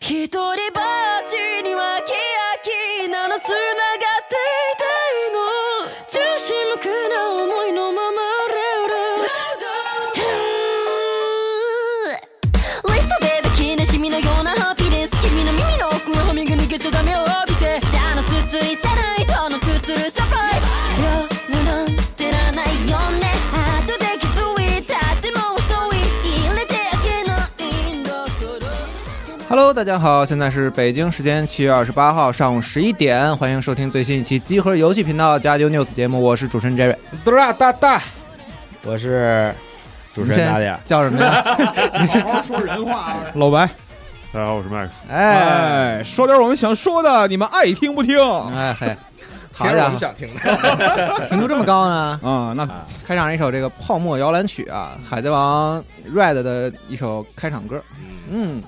一人ぼ Hello，大家好，现在是北京时间七月二十八号上午十一点，欢迎收听最新一期集合游戏频道加丢 news 节目，我是主持人 Jerry。哒哒哒，我是主持人大家。叫什么呀？好好说人话啊，老白。大家好，我是 Max。哎哎，说点我们想说的，你们爱听不听？哎嘿，好我们家伙，想听的，频度这么高呢？啊，那开场一首这个泡沫摇篮曲啊，海贼王 Red 的一首开场歌。嗯，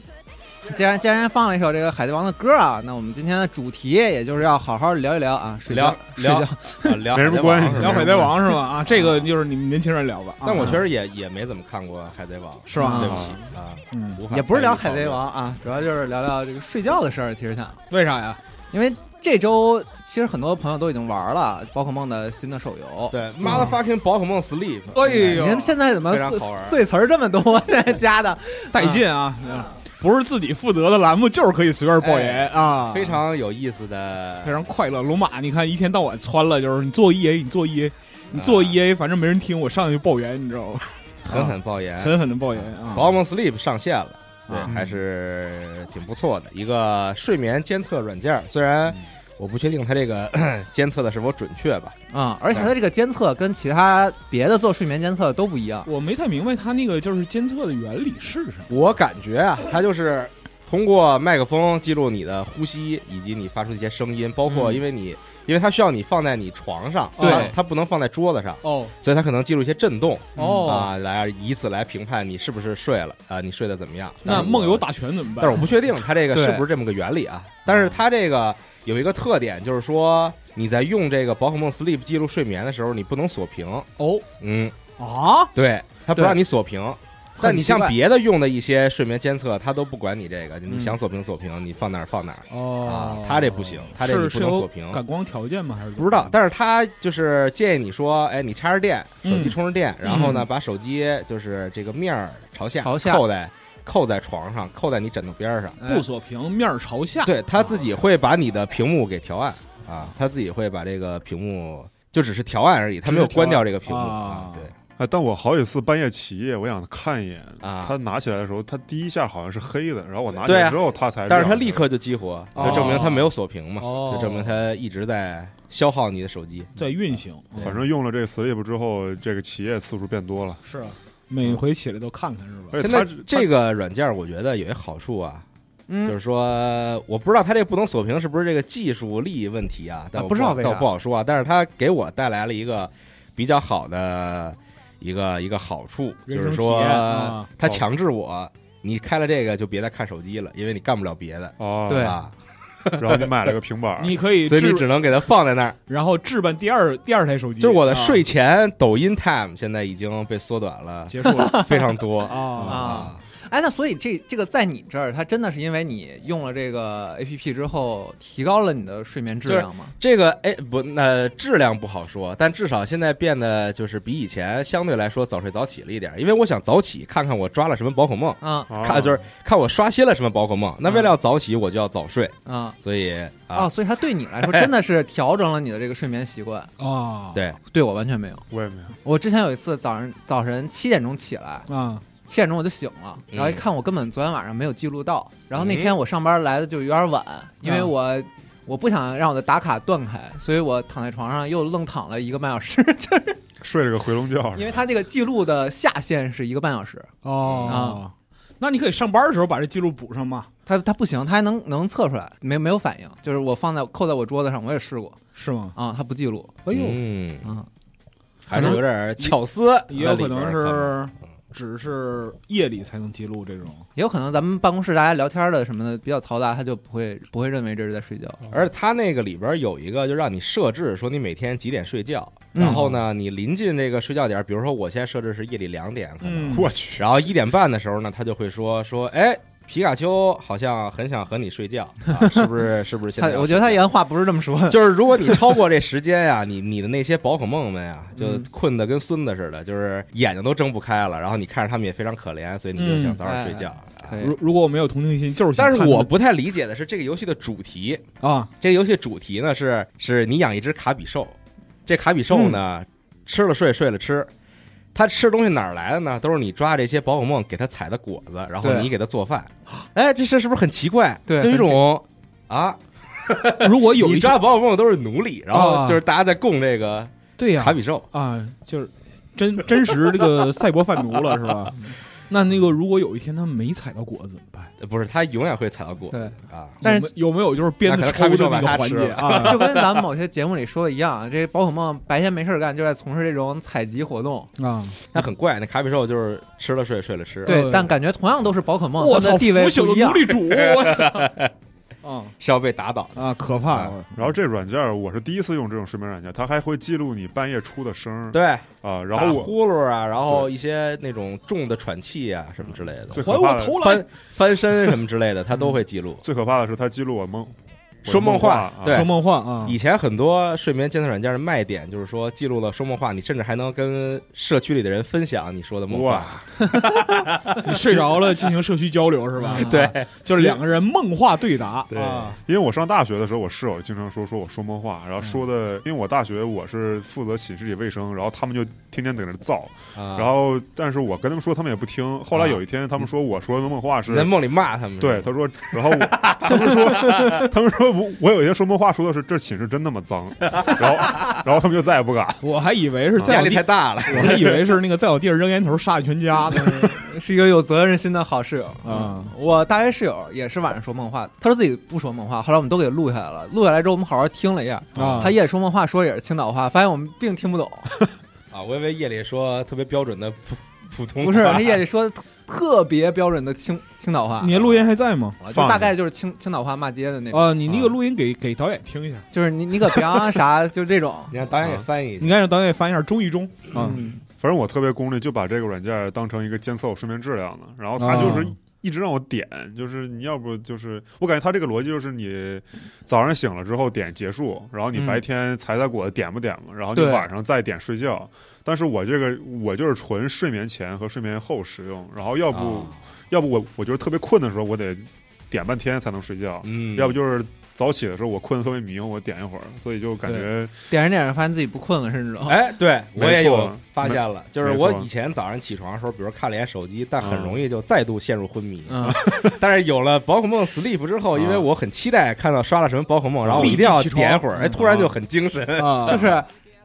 既然既然放了一首这个海贼王的歌啊，那我们今天的主题也就是要好好聊一聊啊，睡觉睡聊觉。啊聊没什么关系聊海贼王是吧？啊，这个就是你们年轻人聊吧。啊但我确实也也没怎么看过海贼王，是吧对不起啊，嗯，也不是聊海贼王啊，主要就是聊聊这个睡觉的事儿。其实想，为啥呀？因为这周其实很多朋友都已经玩了宝可梦的新的手游。对，motherfucking 宝可梦 sleep，哎呦你们现在怎么碎碎词儿这么多？现在加的带劲啊！不是自己负责的栏目，就是可以随便爆言啊，非常有意思的非常快乐。龙马，你看一天到晚窜了，就是你做 EA，你做 EA，你做 EA，反正没人听，我上去就爆言，你知道吗？狠狠爆言。狠狠的爆言啊！b o m sleep 上线了，对啊，还是挺不错的一个睡眠监测软件，虽然我不确定它这个 监测的是否准确吧，啊、而且它这个监测跟其他别的做睡眠监测的都不一样。我没太明白它那个就是监测的原理是什么。我感觉啊，它就是通过麦克风记录你的呼吸以及你发出的一些声音，包括嗯因为你，因为它需要你放在你床上，对它它不能放在桌子上，哦所以它可能记录一些震动哦，啊，来以此来评判你是不是睡了啊，你睡得怎么样？那梦游打拳怎么办？但是我不确定它这个是不是这么个原理啊。但是它这个有一个特点，就是说你在用这个宝可梦 Sleep 记录睡眠的时候，你不能锁屏。哦嗯，啊，对，它不让你锁屏。但你像别的用的一些睡眠监测，它都不管你这个，你嗯想锁屏锁屏，你放哪儿放哪儿啊哦。它这不行，它这你不能锁屏。感光条件吗？还是不知道，但是它就是建议你说，哎，你插着电，手机嗯充着电，然后呢，嗯把手机就是这个面儿朝下，朝下扣在扣在床上，扣在你枕头边儿上。哎不锁屏，面儿朝下。对，它自己会把你的屏幕给调暗啊，它自己会把这个屏幕就只是调暗而已，它没有关掉这个屏幕啊啊。对，哎，但我好几次半夜起夜，我想看一眼啊他拿起来的时候，他第一下好像是黑的，然后我拿起来之后，他才。但是它立刻就激活，哦就证明它没有锁屏嘛，哦就证明它一直在消耗你的手机。在运行，反正用了这个 Sleep 之后，这个起夜次数变多了。是啊每回起来都看看是吧？现在而且它这个软件，我觉得有一好处啊，嗯，就是说，我不知道它这不能锁屏是不是这个技术力问题啊，但我不知道为啥但我不好说啊。但是它给我带来了一个比较好的一个一个好处，就是说人生体验啊。它强制我，你开了这个就别再看手机了，因为你干不了别的。哦，对。啊，然后你买了个平板，你可以所以你，只能给它放在那儿。然后置办第二第二台手机，就是我的啊。睡前抖音 time 现在已经被缩短了结束了。非常多。啊。啊哎，那所以这这个在你这儿，它真的是因为你用了这个 A P P 之后，提高了你的睡眠质量吗？这个哎不，那质量不好说，但至少现在变得就是比以前相对来说早睡早起了一点，因为我想早起看看我抓了什么宝可梦，啊啊看就是看我刷新了什么宝可梦。那为了要早起，我就要早睡，啊所以啊！啊，所以它对你来说真的是调整了你的这个睡眠习惯。啊，对，对我完全没有。我也没有。我之前有一次早上早晨七点钟起来，啊，七点钟我就醒了，嗯。然后一看我根本昨天晚上没有记录到，然后那天我上班来的就有点晚，因为我我不想让我的打卡断开，所以我躺在床上又愣躺了一个半小时，就是睡了个回笼觉，因为他这个记录的下限是一个半小时，哦，那你可以上班的时候把这记录补上嘛，他他不行，他还能能测出来，没没有反应，就是我放在扣在我桌子上，我也试过是吗？啊，他不记录哎呦，嗯，啊，还是有点巧思也有可能是只是夜里才能记录这种。也有可能咱们办公室大家聊天的什么的比较嘈杂，他就不会不会认为这是在睡觉。而且他那个里边有一个，就让你设置说你每天几点睡觉，嗯。然后呢，你临近这个睡觉点，比如说我现在设置是夜里两点，可能，嗯，我去，然后一点半的时候呢，他就会说说，哎，皮卡丘好像很想和你睡觉，啊、是不是？是不是现在？我觉得他原话不是这么说的，就是如果你超过这时间呀，你你的那些宝可梦们呀，就嗯困得跟孙子似的，就是眼睛都睁不开了，然后你看着他们也非常可怜，所以你就想早点睡觉。如如果我没有同情心，就是想但是我不太理解的是这个游戏的主题，啊，这个游戏主题呢是是你养一只卡比兽，这卡比兽呢、吃了睡，睡了吃。它吃的东西哪儿来的呢？都是你抓这些宝可梦给他采的果子，然后对你给他做饭。哎，这事是不是很奇怪？对就一种啊，如果有你一抓宝可梦都是奴隶，然后啊就是大家在供这个对呀卡比兽。啊，就是真真实这个赛博贩毒了是吧？那那个如果有一天他没采到果子怎么办？呃不是，他永远会采到果子对，啊。但是有没有没有就是鞭子抽的那个环节啊 就跟咱们某些节目里说的一样，这宝可梦白天没事干，就在从事这种采集活动。啊！那很怪，那卡比兽就是吃了睡，睡了吃，对，呃但感觉同样都是宝可梦，我操，它的地位腐朽不一样。的奴隶主！我啊是要被打倒的。啊，可怕啊！然后这软件儿我是第一次用这种睡眠软件，它还会记录你半夜出的声儿对，啊。然后我呼噜啊，然后一些那种重的喘气啊，什么之类的，最可怕的还我头来翻！翻身什么之类的，它都会记录。最可怕的是它记录我梦说梦话啊。对。说梦话啊！以前很多睡眠监测软件的卖点就是说记录了说梦话，你甚至还能跟社区里的人分享你说的梦话。哇。你睡着了进行社区交流是吧？对啊，就是两个人梦话对答对。啊。因为我上大学的时候，我室友经常说说我说梦话，然后说的，嗯。因为我大学我是负责寝室里卫生，然后他们就天天在那造，啊。然后但是我跟他们说，他们也不听。后来有一天，他们说我说的梦话是在梦里骂他们。对，，他说，然后我他们说，他们说我我有一天说梦话说的是这寝室真那么脏，然后然后他们就再也不敢。我还以为是在压力太大了。我还以为是那个在我地上扔烟头杀你全家呢 是一个有责任心的好室友啊！我大学室友也是晚上说梦话，他说自己不说梦话，后来我们都给录下来了。录下来之后，我们好好听了一下，啊他夜里说梦话说也是青岛话，发现我们并听不懂。啊，我以为夜里说特别标准的普普通话，不是，他夜里说特别标准的青青岛话，你的录音还在吗？就大概就是青青岛话骂街的那种，啊，你那个录音给给导演听一下，就是你你可别啊啥，就这种。你让导演给翻译。你看让导演翻一下中一中。啊。嗯，反正我特别功利，就把这个软件当成一个监测我睡眠质量的，然后它就是啊一直让我点，就是你要不就是我感觉他这个逻辑就是你早上醒了之后点结束，然后你嗯。白天采采果子点不点嘛，然后你晚上再点睡觉。但是我这个我就是纯睡眠前和睡眠后使用，然后要不、啊要不我我就是特别困的时候，我得点半天才能睡觉，嗯，要不就是早起的时候我困得特别迷糊，我点一会儿，所以就感觉点着点着发现自己不困了，甚至哎，对我也有发现了，就是我以前早上起床的时候，比如看了一眼手机，但很容易就再度陷入昏迷。嗯，但是有了宝可梦 Sleep 之后，因为啊我很期待看到刷了什么宝可梦，然后我一定要点一会儿，哎，突然就很精神。啊，就是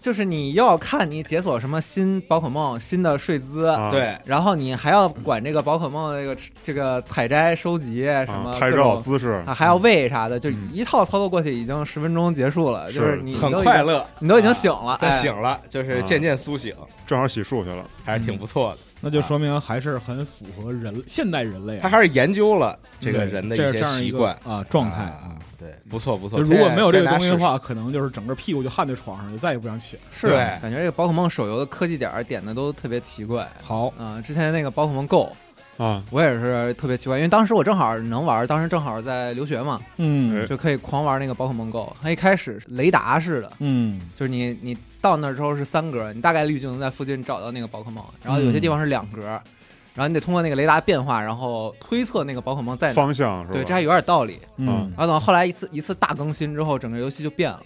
就是你要看你解锁什么新宝可梦、新的睡姿，啊。对，然后你还要管这个宝可梦的这个这个采摘、收集什么啊拍照种姿势。啊，还要喂啥的，就嗯。一套操作过去，已经十分钟结束了，是就是你很都已经快，乐，你都已经醒了，但哎。醒了就是渐渐苏醒，正好洗漱去了。还是挺不错的。那就说明还是很符合人现代人类啊，他还是研究了这个人的一些这样一个习惯啊状态啊，对，不错不错。如果没有这个东西的话，可能就是整个屁股就焊在床上，就再也不想起来。是感觉这个宝可梦手游的科技点点的都特别奇怪。好，啊、之前那个宝可梦 Go，啊，我也是特别奇怪，因为当时我正好能玩，当时正好在留学嘛，嗯哎就可以狂玩那个宝可梦 Go。它一开始是雷达式的，嗯就是你你到那儿之后是三格，你大概率就能在附近找到那个宝可梦，然后有些地方是两格，然后你得通过那个雷达变化，然后推测那个宝可梦在哪。方向是吧？对，这还有点道理。嗯然后等后来一次一次大更新之后，整个游戏就变了，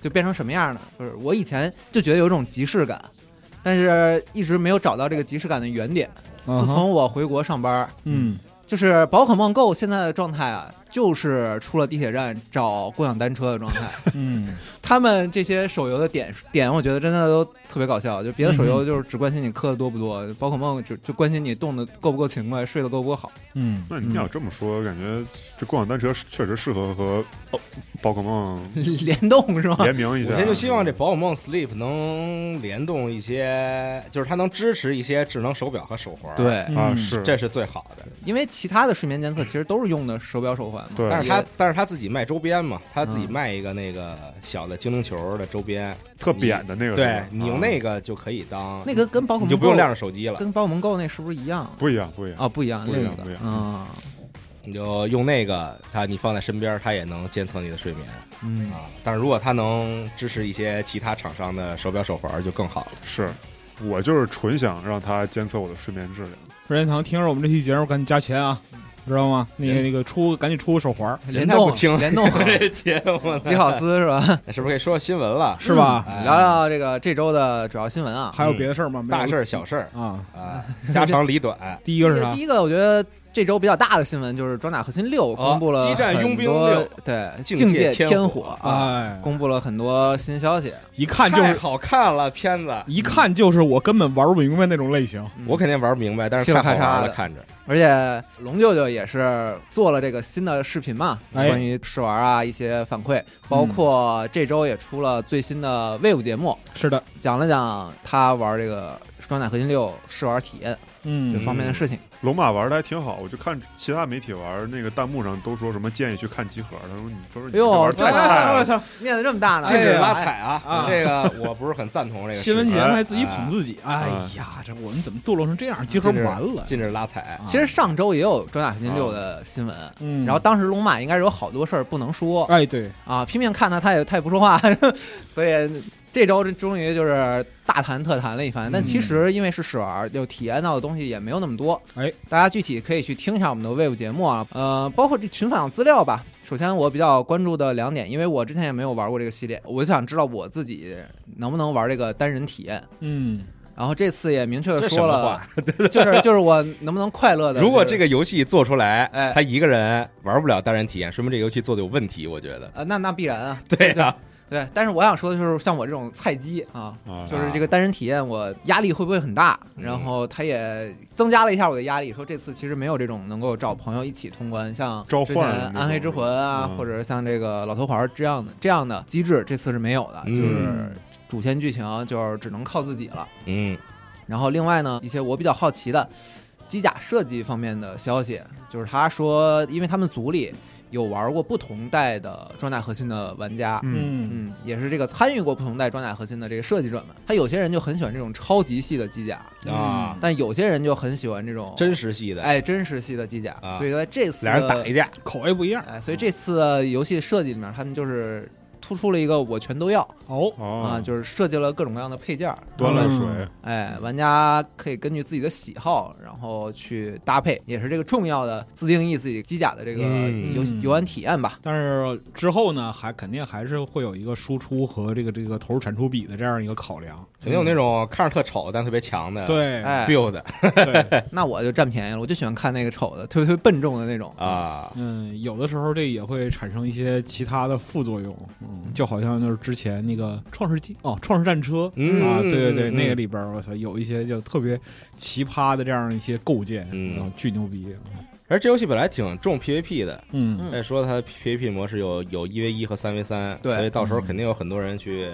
就变成什么样呢？就是我以前就觉得有一种即视感，但是一直没有找到这个即视感的原点。嗯自从我回国上班，嗯就是宝可梦 Go 现在的状态啊，就是出了地铁站找共享单车的状态。嗯他们这些手游的点点，我觉得真的都特别搞笑。就别的手游就是只关心你氪的多不多，宝可梦就就关心你动的够不够勤快，睡得够不够好。嗯，那你要这么说，感觉这共享单车确实适合和哦宝可梦 联动是吗？联名一下。我现在就希望这宝可梦 Sleep 能联动一些，就是它能支持一些智能手表和手环。，对，啊，嗯是这是最好的。因为其他的睡眠监测其实都是用的手表手环嘛。对但是它但是它自己卖周边嘛，它自己嗯卖一个那个小的精灵球的周边，特扁的那个对你用那个个就可以当那个跟宝可梦你就不用亮着手机了。跟宝可梦 Go 那是不是一样？不一样，不一样。啊，不一样，不一样不一样嗯，你就用那个，它你放在身边，它也能监测你的睡眠嗯啊。但是如果它能支持一些其他厂商的手表手环，就更好了。是我就是纯想让它监测我的睡眠质量。任天堂听着我们这期节目，赶紧加钱啊，知道吗？那个那个出，赶紧出个手环，联动听联动 这节目呢，吉考斯是吧？是不是可以说说新闻了？是吧？哎聊聊这个这周的主要新闻啊。还有别的事儿吗？大事儿、小事儿啊。啊，家长里短。第一个是啥第？一个，我觉得这周比较大的新闻就是《装甲核心六》公布了哦激战佣兵六对境境界界天天火啊，哎，公布了很多新消息。一看就是，好看了，片子一看就是我根本玩不明白那种类型。我肯定玩不明白，但是咔的玩了，看着。而且龙舅舅也是做了这个新的视频嘛，哎关于试玩啊一些反馈，包括这周也出了最新的 Wave 节目，是的，讲了讲他玩这个《装甲核心六》试玩体验嗯这方面的事情。龙马玩的还挺好，我就看其他媒体玩，那个弹幕上都说什么建议去看集合。他说你说说你哎呦太菜了，操，面子这么大呢，禁止哎呀拉踩啊啊！这个我不是很赞同这个新闻节目还自己哎捧自己，哎呀，这我们怎么堕落成这样？集合完了。禁止拉踩。其实上周也有《装甲核心六》的新闻，嗯，然后当时龙马应该是有好多事儿不能说哎，对，啊，拼命看他，他也他也不说话，所以这周终于就是大谈特谈了一番。但其实因为是试玩，就体验到的东西也没有那么多。哎，大家具体可以去听一下我们的 Wave 节目啊，呃，包括这群访资料吧。首先我比较关注的两点，因为我之前也没有玩过这个系列，我就想知道我自己能不能玩这个单人体验。嗯，然后这次也明确的说了，？就是就是我能不能快乐的。如果这个个游戏做出来哎，他一个人玩不了单人体验，说明这个游戏做的有问题。我觉得，呃，那那必然啊，对呀，对。但是我想说的就是，像我这种菜鸡啊，啊就是这个单人体验，我压力会不会很大？嗯然后他也增加了一下我的压力，说这次其实没有这种能够找朋友一起通关，像召之前唤暗黑之魂啊，嗯或者像这个老头环这样的这样的机制，这次是没有的，嗯就是主线剧情就是只能靠自己了。嗯，然后另外呢，一些我比较好奇的机甲设计方面的消息，就是他说，因为他们组里有玩过不同代的装甲核心的玩家，嗯，嗯，嗯，也是这个参与过不同代装甲核心的这个设计者们，他有些人就很喜欢这种超级系的机甲，啊，但有些人就很喜欢这种真实系的，哎真实系的机甲，啊。所以在这次俩人打一架，口味不一样。哎，所以这次游戏设计里面，他们就是突出了一个我全都要哦，啊，哦，就是设计了各种各样的配件儿，端了水，哎，玩家可以根据自己的喜好，然后去搭配，也是这个重要的自定义自己机甲的这个嗯。游戏游玩体验吧。但是之后呢，还肯定还是会有一个输出和这个这个投入产出比的这样一个考量。肯定有那种看着特丑但特别强的对，哎，build。对，那我就占便宜了，我就喜欢看那个丑的，特别特别笨重的那种。啊，嗯，有的时候这也会产生一些其他的副作用，嗯，就好像就是之前那个创世纪哦，创世战车。嗯。啊，对对对，嗯。那个里边我操，有一些就特别奇葩的这样一些构建，嗯。然后巨牛逼，而这游戏本来挺重 PVP 的，嗯。嗯再说它 PVP 模式有有一 v 一和三 v 三，对。所以到时候嗯肯定有很多人去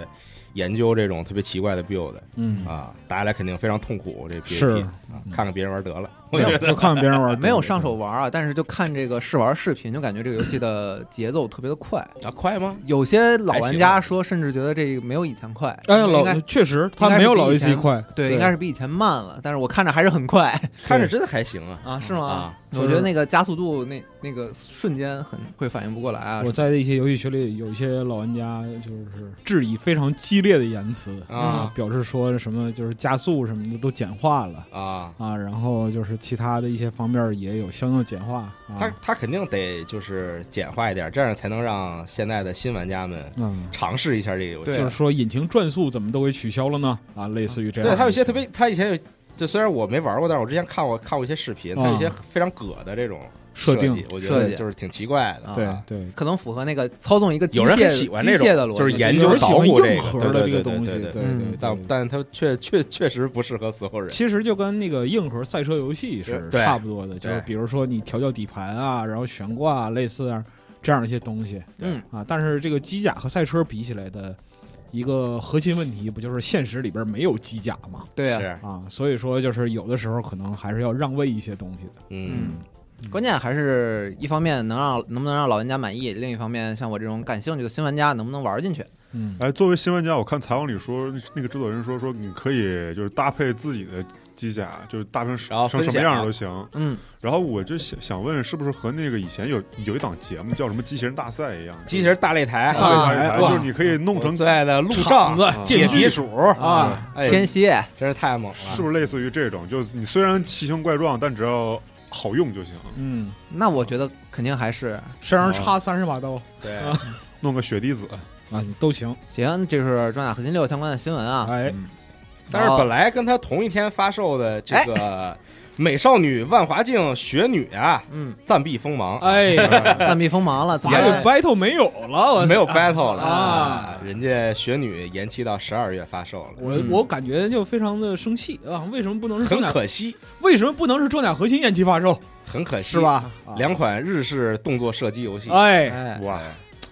研究这种特别奇怪的 build 嗯。啊，打起来肯定非常痛苦。这是。PVP 啊看看别人玩得了，我就觉得就看看别人玩，没有上手玩啊，但是就看这个试玩视频，就感觉这个游戏的节奏特别的快。啊快吗？有些老玩家说，甚至觉得这个没有以前快。哎，应该老确实他没有老比以 A C 前快，对，应该是比以前慢了，但是我看着还是很快 看着真的还行啊啊，是吗啊？我觉得那个加速度那那个瞬间很会反应不过来啊。我在一些游戏群里有一些老玩家就是质疑非常激烈的言辞啊表示说什么就是加速什么的都简化了啊。啊，然后就是其他的一些方面也有相应的简化他啊，他肯定得就是简化一点，这样才能让现在的新玩家们嗯。尝试一下这个游戏对。就是说，引擎转速怎么都给取消了呢？啊，类似于这样。对，还有一些特别，他以前有，就虽然我没玩过，但是我之前看过看过一些视频，有一些非常葛的这种设定我觉得就是挺奇怪的。啊对对，可能符合那个操纵一个机有人很械喜欢这种机械的逻辑，就是研究硬核的这个东西，对对但但它确确确实不适合所有人。其实就跟那个硬核赛车游戏是差不多的，就是比如说你调教底盘啊，然后悬挂啊，类似啊这样的一些东西嗯，啊。但是这个机甲和赛车比起来的一个核心问题，不就是现实里边没有机甲嘛？对呀、是，啊，所以说就是有的时候可能还是要让位一些东西的。嗯，关键还是一方面能让能不能让老玩家满意，另一方面像我这种感兴趣的新玩家能不能玩进去。嗯哎，作为新玩家，我看采访里说，那个制作人说说你可以就是搭配自己的机甲，就是搭成成什么样都行。嗯，然后我就想想问，是不是和那个以前有有一档节目叫什么机器人大赛一样？机器人大擂台，啊，啊对对对哇就是你可以弄成我最爱的路障子铁皮鼠啊，哎，天蝎，真是太猛了，是不是类似于这种？就是你虽然奇形怪状，但只要好用就行。嗯，那我觉得肯定还是身上插三十把刀对，弄个血滴子，啊，都行。行。这是装甲核心六相关的新闻啊。哎，嗯但是本来跟他同一天发售的这个美少女万华镜雪女啊，嗯，暂避锋芒，哎，暂避锋芒了，怎么这个了 battle 没有了，没有 battle 了啊人家雪女延期到十二月发售了，我嗯我感觉就非常的生气啊！为什么不能是很？可惜，为什么不能是装甲核心延期发售？很可惜是？吧？啊两款日式动作射击游戏，哎，哎，哇，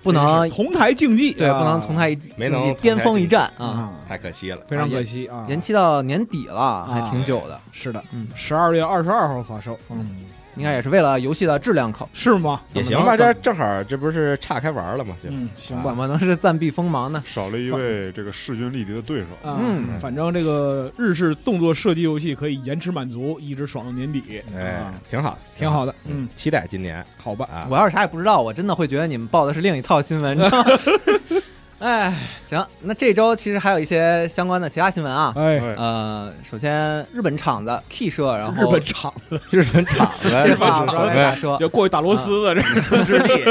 不能同台竞技，对，啊不能同台没能竞技巅峰一战啊，啊，太可惜了。非常可惜啊！延期到年底了，还挺久的，是的，嗯十二月二十二号发售，嗯，应该也是为了游戏的质量考虑。是吗？也行吧，这正好这不是岔开玩了吗？就嗯，行怎。么能是暂避锋芒呢？少了一位这个势均力敌的对手。啊，嗯反正这个日式动作射击游戏可以延迟满足，一直爽到年底，哎啊，挺好，挺好的。嗯，期待今年好吧，啊。我要是啥也不知道，我真的会觉得你们报的是另一套新闻。哎，行，那这周其实还有一些相关的其他新闻啊。哎，哎，呃，首先日本厂子 K 社，然后日本厂子。日本厂子，这话不知道该咋说。就过去打螺丝的，这是。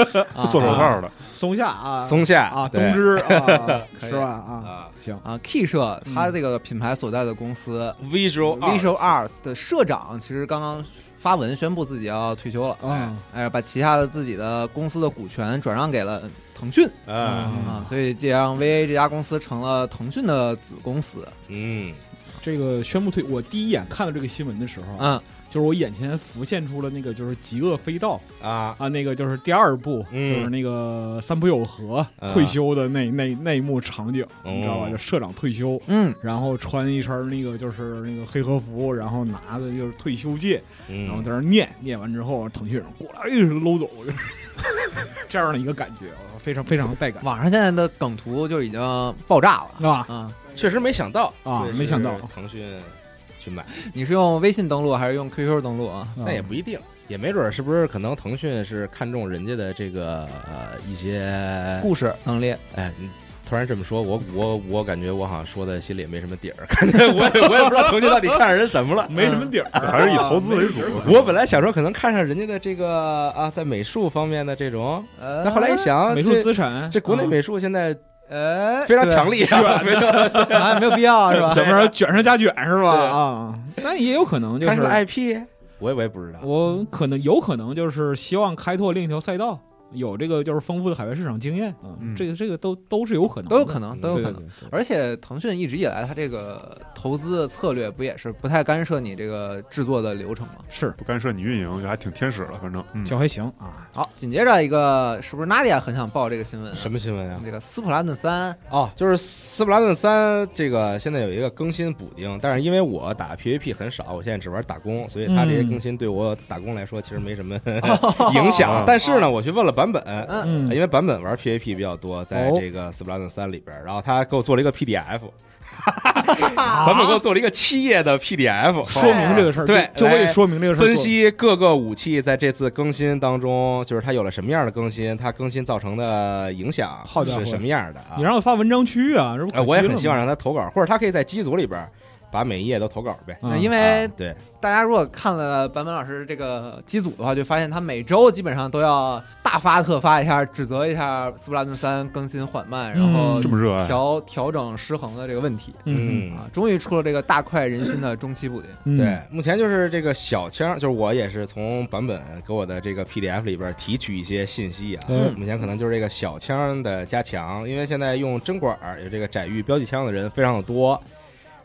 做手套的，松下啊，松下啊，东芝 啊，是吧？啊，啊行，啊，K 社嗯。它这个品牌所在的公司，Visual Visual Arts 的社长，其实刚刚发文宣布自己要退休了，啊，哎，把旗下的自己的公司的股权转让给了腾讯。嗯。啊，所以这让 VA 这家公司成了腾讯的子公司。嗯，这个宣布退，我第一眼看到这个新闻的时候，嗯，就是我眼前浮现出了那个就是《极恶飞盗》啊，啊，那个就是第二部，嗯。就是那个三浦友和啊。退休的那那那一幕场景，哦你知道吧？就社长退休，嗯，然后穿一身那个就是那个黑和服，然后拿的就是退休戒，然后嗯在那念，念完之后，腾讯人过来哎搂走，就是 这样的一个感觉，非常非常带感。网上现在的梗图就已经爆炸了。是吧！啊！确实没想到。啊没想到。腾讯去买，你是用微信登录还是用 QQ 登录啊？那也不一定，也没准是不是可能腾讯是看中人家的这个呃一些故事能力，哎，你突然这么说，我我我感觉我好像说在心里也没什么底儿，感觉我也我也不知道腾讯到底看上人什么了。没什么底儿，还是以投资为主。我本来想说可能看上人家的这个啊，在美术方面的这种，呃？但后来一想，美术资产，这国内啊美术现在呃？非常强力啊，没错，啊，没有必要是吧？怎么着卷上加卷是吧？啊，但也有可能就是 IP，我也我也不知道。我可能有可能就是希望开拓另一条赛道，有这个就是丰富的海外市场经验啊，嗯这个这个都都是有可能，都有可能，都有可能。对对对对而且腾讯一直以来，它这个投资的策略不也是不太干涉你这个制作的流程吗？是不干涉你运营，还挺天使了，反正嗯，就还行啊。好，紧接着一个，是不是 Nadia 很想报这个新闻啊？什么新闻啊？这个斯普拉顿三哦，就是《斯普拉顿三》这个现在有一个更新补丁，但是因为我打 PVP 很少，我现在只玩打工，所以它这些嗯更新对我打工来说其实没什么 影响。但是呢，我去问了版本，嗯，嗯因为版本玩 PVP 比较多，在哦。这个《斯普拉顿三》里边，然后他给我做了一个 PDF，版本给我做了一个七页的 PDF，说明这个事儿，对就可以说明这个事儿，分析各个武器在这次更新当中，就是它有了什么样的更新，它更新造成的影响是什么样的啊？你让我发文章区啊，这不我也很希望让他投稿，或者他可以在机组里边把每一页都投稿呗。啊因为啊对，大家如果看了版本老师这个机组的话，就发现他每周基本上都要大发特发一下，指责一下斯普拉顿三更新缓慢，然后嗯这么热爱，调调整失衡的这个问题嗯啊，终于出了这个大快人心的中期补丁。嗯对，目前就是这个小枪，就是我也是从版本给我的这个 PDF 里边提取一些信息啊。嗯目前可能就是这个小枪的加强，因为现在用针管儿有这个窄域标记枪的人非常的多。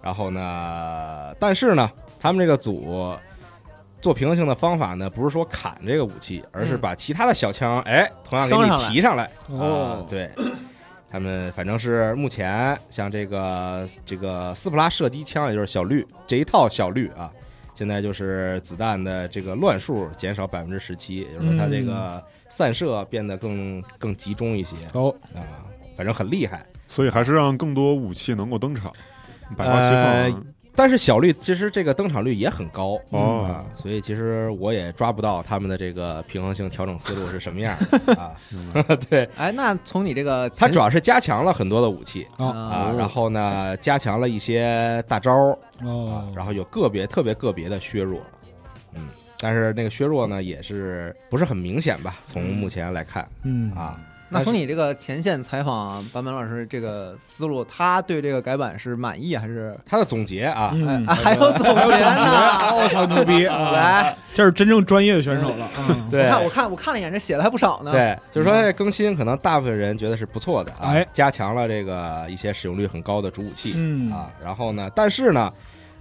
然后呢，但是呢，他们这个组做平衡性的方法呢，不是说砍这个武器，而是嗯把其他的小枪，哎，同样给升上来。你提上来。哦。啊，对，他们反正是目前像这个这个斯普拉射击枪，也就是小绿这一套小绿啊，现在就是子弹的这个乱数减少百分之十七，也就是说它这个散射变得更更集中一些。哦，啊，反正很厉害。所以还是让更多武器能够登场，百花齐呃放。但是小绿其实这个登场率也很高哦啊，所以其实我也抓不到他们的这个平衡性调整思路是什么样的 啊。对，哎，那从你这个它主要是加强了很多的武器啊啊，然后呢，加强了一些大招儿哦，然后有个别特别个别的削弱，嗯，但是那个削弱呢也是不是很明显吧？从目前来看嗯啊，那从你这个前线采访版本老师这个思路，他对这个改版是满意还是？他的总结啊，还有总结？我操，牛逼啊！来，这是真正专业的选手了啊！对我看我看我看了一眼，这写的还不少呢。，对，就是说这更新可能大部分人觉得是不错的啊，哎加强了这个一些使用率很高的主武器嗯啊，然后呢，但是呢。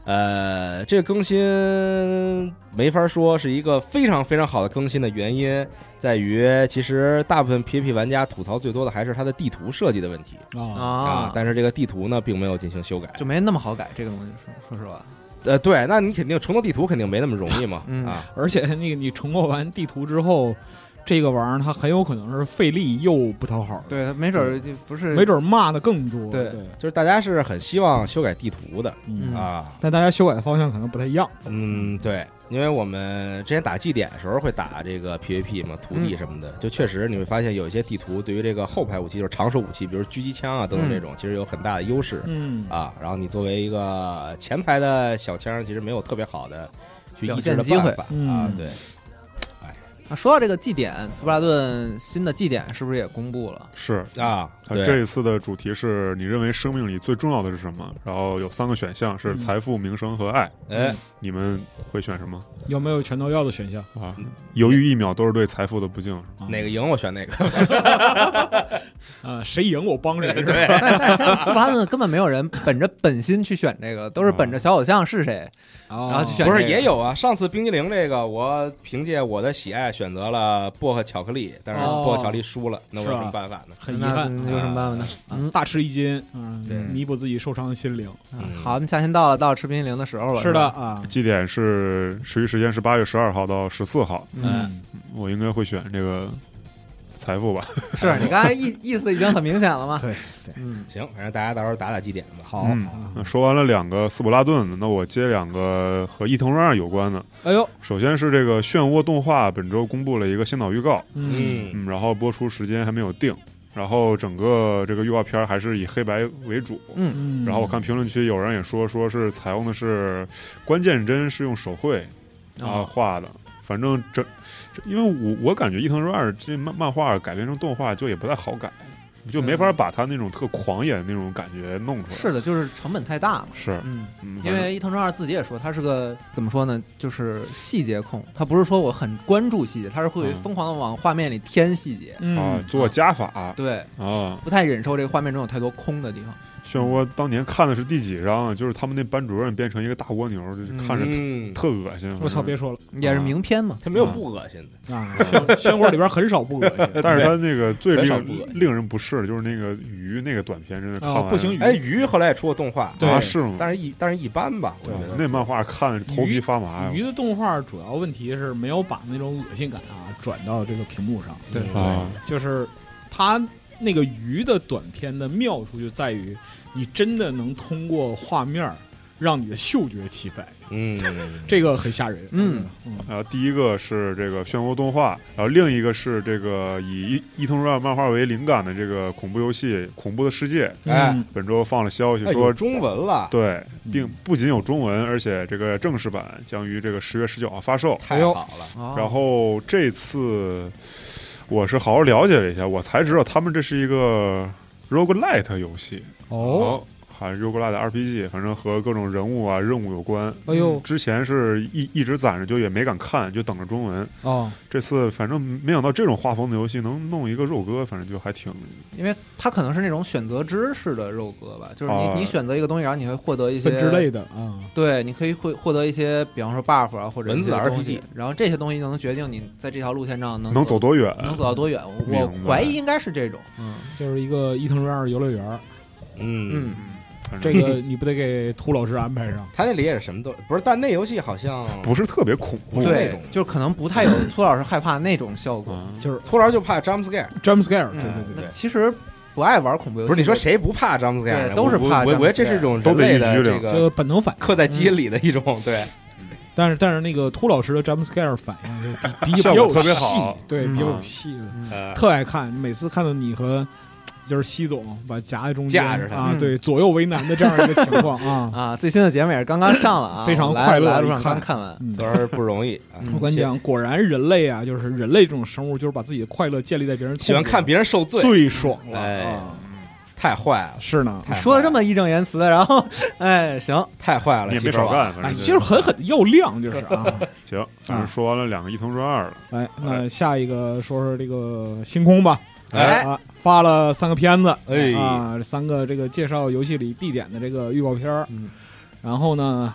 呃，这个更新没法说是一个非常非常好的更新的原因，在于其实大部分 PVP 玩家吐槽最多的还是它的地图设计的问题。啊，但是这个地图呢，并没有进行修改。就没那么好改这个东西，说 说实话。呃，对，那你肯定重做地图肯定没那么容易嘛，嗯。啊，而且那个你重构完地图之后，这个玩意儿它很有可能是费力又不讨好，对，没准儿就不是，没准儿骂的更多。对。对，就是大家是很希望修改地图的啊，但大家修改的方向可能不太一样。嗯，对，因为我们之前打祭典的时候会打这个 PVP 嘛，土地什么的，就确实你会发现有一些地图对于这个后排武器，就是长手武器，比如狙击枪啊等等这种，其实有很大的优势嗯。啊。然后你作为一个前排的小枪，其实没有特别好的去表抑制的机会。办法嗯。啊，对。啊，说到这个祭典，斯巴达顿新的祭典是不是也公布了？是啊，它这一次的主题是你认为生命里最重要的是什么？然后有三个选项是嗯财富、名声和爱，哎，你们会选什么有没有全都要的选项？啊？犹豫一秒都是对财富的不敬。啊哪个赢我选哪个。啊，谁赢我帮谁。是吧对，但但是现在斯普拉顿根本没有人本着本心去选这个，都是本着小偶像是谁，然然后去选不是也有啊？上次冰激凌这个，我凭借我的喜爱选择了薄荷巧克力，但是哦薄荷巧克力输了，那我有什么办法呢？很遗那憾，有什么办法呢？嗯，大吃一惊，嗯对，弥补自己受伤的心灵。嗯好，那夏天到了，到吃冰淇淋的时候了。是的，啊，祭点是持续时间是八月十二号到十四号，嗯，我应该会选这个财富吧。是你刚才意意思已经很明显了嘛？对对，嗯，行，反正大家到时候打打祭点吧。好。嗯那说完了两个斯普拉顿的，那我接两个和伊藤润二有关的。哎呦，首先是这个漩涡动画本周公布了一个先导预告，嗯嗯，然后播出时间还没有定，然后整个这个预告片还是以黑白为主。嗯，然后我看评论区有人也说，说是采用的是关键帧是用手绘啊哦画的，反正这这，因为我我感觉伊藤润二这漫漫画改编成动画就也不太好改，就没法把他那种特狂野的那种感觉弄出来。是的，就是成本太大嘛。是，嗯，嗯，因为伊藤润二自己也说，他是个怎么说呢，就是细节控。他不是说我很关注细节，他是会嗯疯狂的往画面里添细节。嗯啊做加法对，啊，不太忍受这个画面中有太多空的地方。漩涡当年看的是第几章啊？就是他们那班主任变成一个大蜗牛，就是看着特嗯，特恶心。我操，别说了也是名片嘛。他没有不恶心的。啊！漩漩涡里边很少不恶心 但是他那个最令令人不适的就是那个鱼那个短片，真的看不行鱼哎，鱼后来也出过动画，对啊是吗？但是一但是一般吧，我对觉得那漫画看着头皮发麻呀鱼的动画主要问题是没有把那种恶心感啊转到这个屏幕上，对啊！就是它那个鱼的短片的妙处就在于，你真的能通过画面儿让你的嗅觉起飞，嗯，这个很吓人。嗯嗯。然后第一个是这个漩涡动画，然后另一个是这个以伊伊藤润二漫画为灵感的这个恐怖游戏《恐怖的世界》，哎。嗯本周放了消息哎说有中文了，对，并不仅有中文，而且这个正式版将于这个十月十九号发售。太好了，哦然后这次我是好好了解了一下，我才知道他们这是一个 roguelite 游戏。哦，，还是 roguelite RPG，反正和各种人物啊、任务有关。哎呦之前是一一直攒着，就也没敢看，就等着中文。哦，这次反正没想到这种画风的游戏能弄一个肉鸽，反正就还挺因为它可能是那种选择知识的肉鸽吧，就是你、啊你选择一个东西，然后你会获得一些分之类的啊，对，你可以会获得一些，比方说 buff 啊，或者文字 RPG 然后这些东西就能决定你在这条路线上能能走多远。能走到多远。我怀疑应该是这种，嗯就是一个伊藤润二游乐园儿，嗯嗯，反正这个你不得给涂老师安排上？他那里也是什么都不是，但那游戏好像不是特别恐怖。对不是那种，就可能不太有 秃老师害怕那种效果。啊，就是秃老师就怕 jump scare，jump scare，嗯对对对那其实不爱玩恐怖游戏，不是你说谁不怕 jump scare，都是怕我我我觉得这是一种人类的这这个个本能反应。刻在基因里的一种对。但是但是那个秃老师的詹姆斯盖尔反应就比比效果特别比较有戏好对，嗯比较有戏的，呃，特爱看。每次看到你和就是西总把夹在中间架着他。啊，嗯。对，左右为难的这样一个情况啊。啊，最新的节目也是刚刚上了啊，非常快乐来路上看。刚看完，嗯，都是不容易 我跟你讲，果然人类啊，就是人类这种生物，就是把自己的快乐建立在别人喜欢看别人受罪，最爽了哎啊！太坏了，是呢，说的这么义正言辞，然后哎，行，太坏了，你也没少干，反哎，正其实狠狠的要亮，就是啊。行。反正说完了两个一同说二了，哎，那下一个说说这个星空吧。哎。啊，发了三个片子，哎。啊，三个这个介绍游戏里地点的这个预告片儿。嗯。然后呢，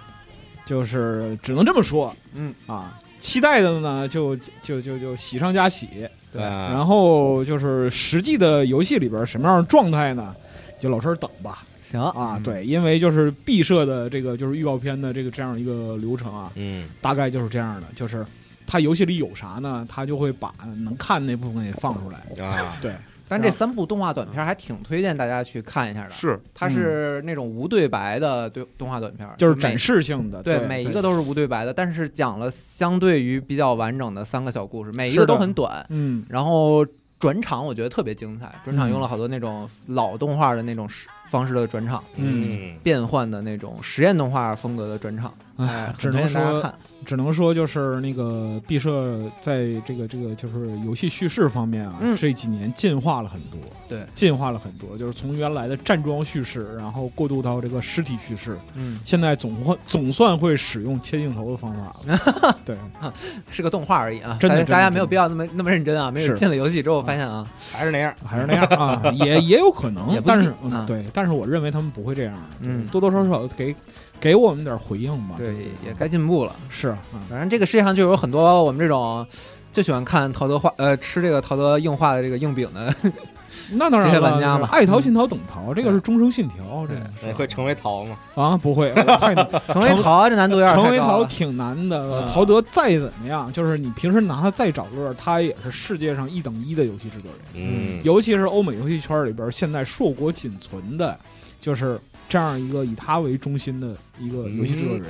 就是只能这么说。嗯。啊，期待的呢就就就就喜上加喜，对，然后就是实际的游戏里边什么样的状态呢？就老实等吧。行。啊，嗯对，因为就是毕设的这个就是预告片的这个这样一个流程啊，嗯。大概就是这样的，就是它游戏里有啥呢，它就会把能看那部分给放出来。啊，对，但这三部动画短片还挺推荐大家去看一下的，是。它是那种无对白的对动画短片，每就是展示性的，对，每一个都是无对白的，但是讲了相对于比较完整的三个小故事，每一个都很短，嗯，然后转场我觉得特别精彩，转场用了好多那种老动画的那种式方式的转场，嗯。变换的那种实验动画风格的转场，哎哎，，只能说只能说就是那个毕设在这个这个就是游戏叙事方面啊，嗯。这几年进化了很多，对，进化了很多，就是从原来的站桩叙事，然后过渡到这个尸体叙事，嗯，现在总会总算会使用切镜头的方法了，对，是个动画而已啊，真的大家没有必要那么那么认真啊，没准是。进了游戏之后发现啊，还是那样，还是那样啊，也也有可也能，但是嗯对，但是我认为他们不会这样，嗯。多多少少给给我们点回应吧，对，也该进步了。是啊，反正这个世界上就有很多我们这种就喜欢看陶德化呃吃这个陶德硬化的这个硬饼的，那当然了，玩家嘛爱淘信淘、懂淘，这个是终生信条，这对个那会成为淘吗？啊不会，太 难成为淘这难度有点成为陶太高了。挺难的。嗯陶德再怎么样，就是你平时拿他再找乐，他也是世界上一等一的游戏制作人，嗯，尤其是欧美游戏圈里边现在硕果仅存的，就是这样一个以他为中心的一个游戏制作人。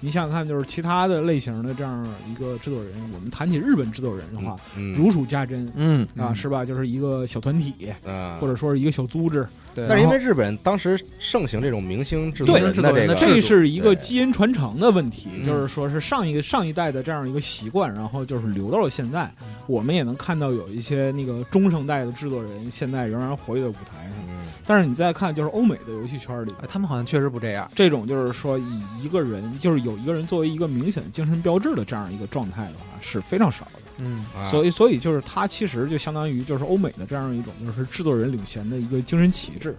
你想想看，就是其他的类型的这样一个制作人，我们谈起日本制作人的话，嗯如数家珍。嗯啊，是吧？就是一个小团体，啊，或者说是一个小组织，对，但是因为日本当时盛行这种明星制作人制作人这个，的这是一个基因传承的问题，嗯就是说是上一个上一代的这样一个习惯，然后就是留到了现在。我们也能看到有一些那个中生代的制作人现在仍然活跃在舞台上，嗯但是你再看就是欧美的游戏圈里。呃他们好像确实不这样。这种就是说，以一个人就是有一个人作为一个明显的精神标志的这样一个状态的话，是非常少的。嗯啊所以，所以就是他其实就相当于就是欧美的这样一种就是制作人领衔的一个精神旗帜，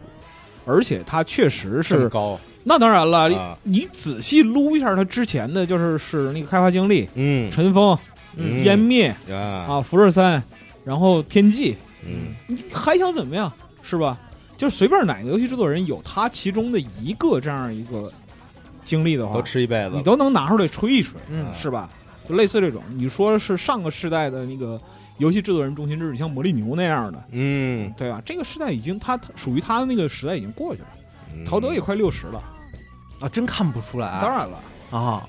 而且他确实是高，那当然了，啊你仔细撸一下他之前的就是是那个开发经历，嗯尘封、嗯湮灭啊，啊、辐射三，然后天际，嗯你还想怎么样？是吧？就是随便哪个游戏制作人有他其中的一个这样一个经历的话都话，吃一辈子你，都能拿出来吹一吹，嗯是吧？就类似这种，你说是上个世代的那个游戏制作人中心制，你像魔力牛那样的，嗯，对吧？这个时代已经他他属于他的那个时代已经过去了，嗯陶德也快六十了，啊，真看不出来。当然了，啊，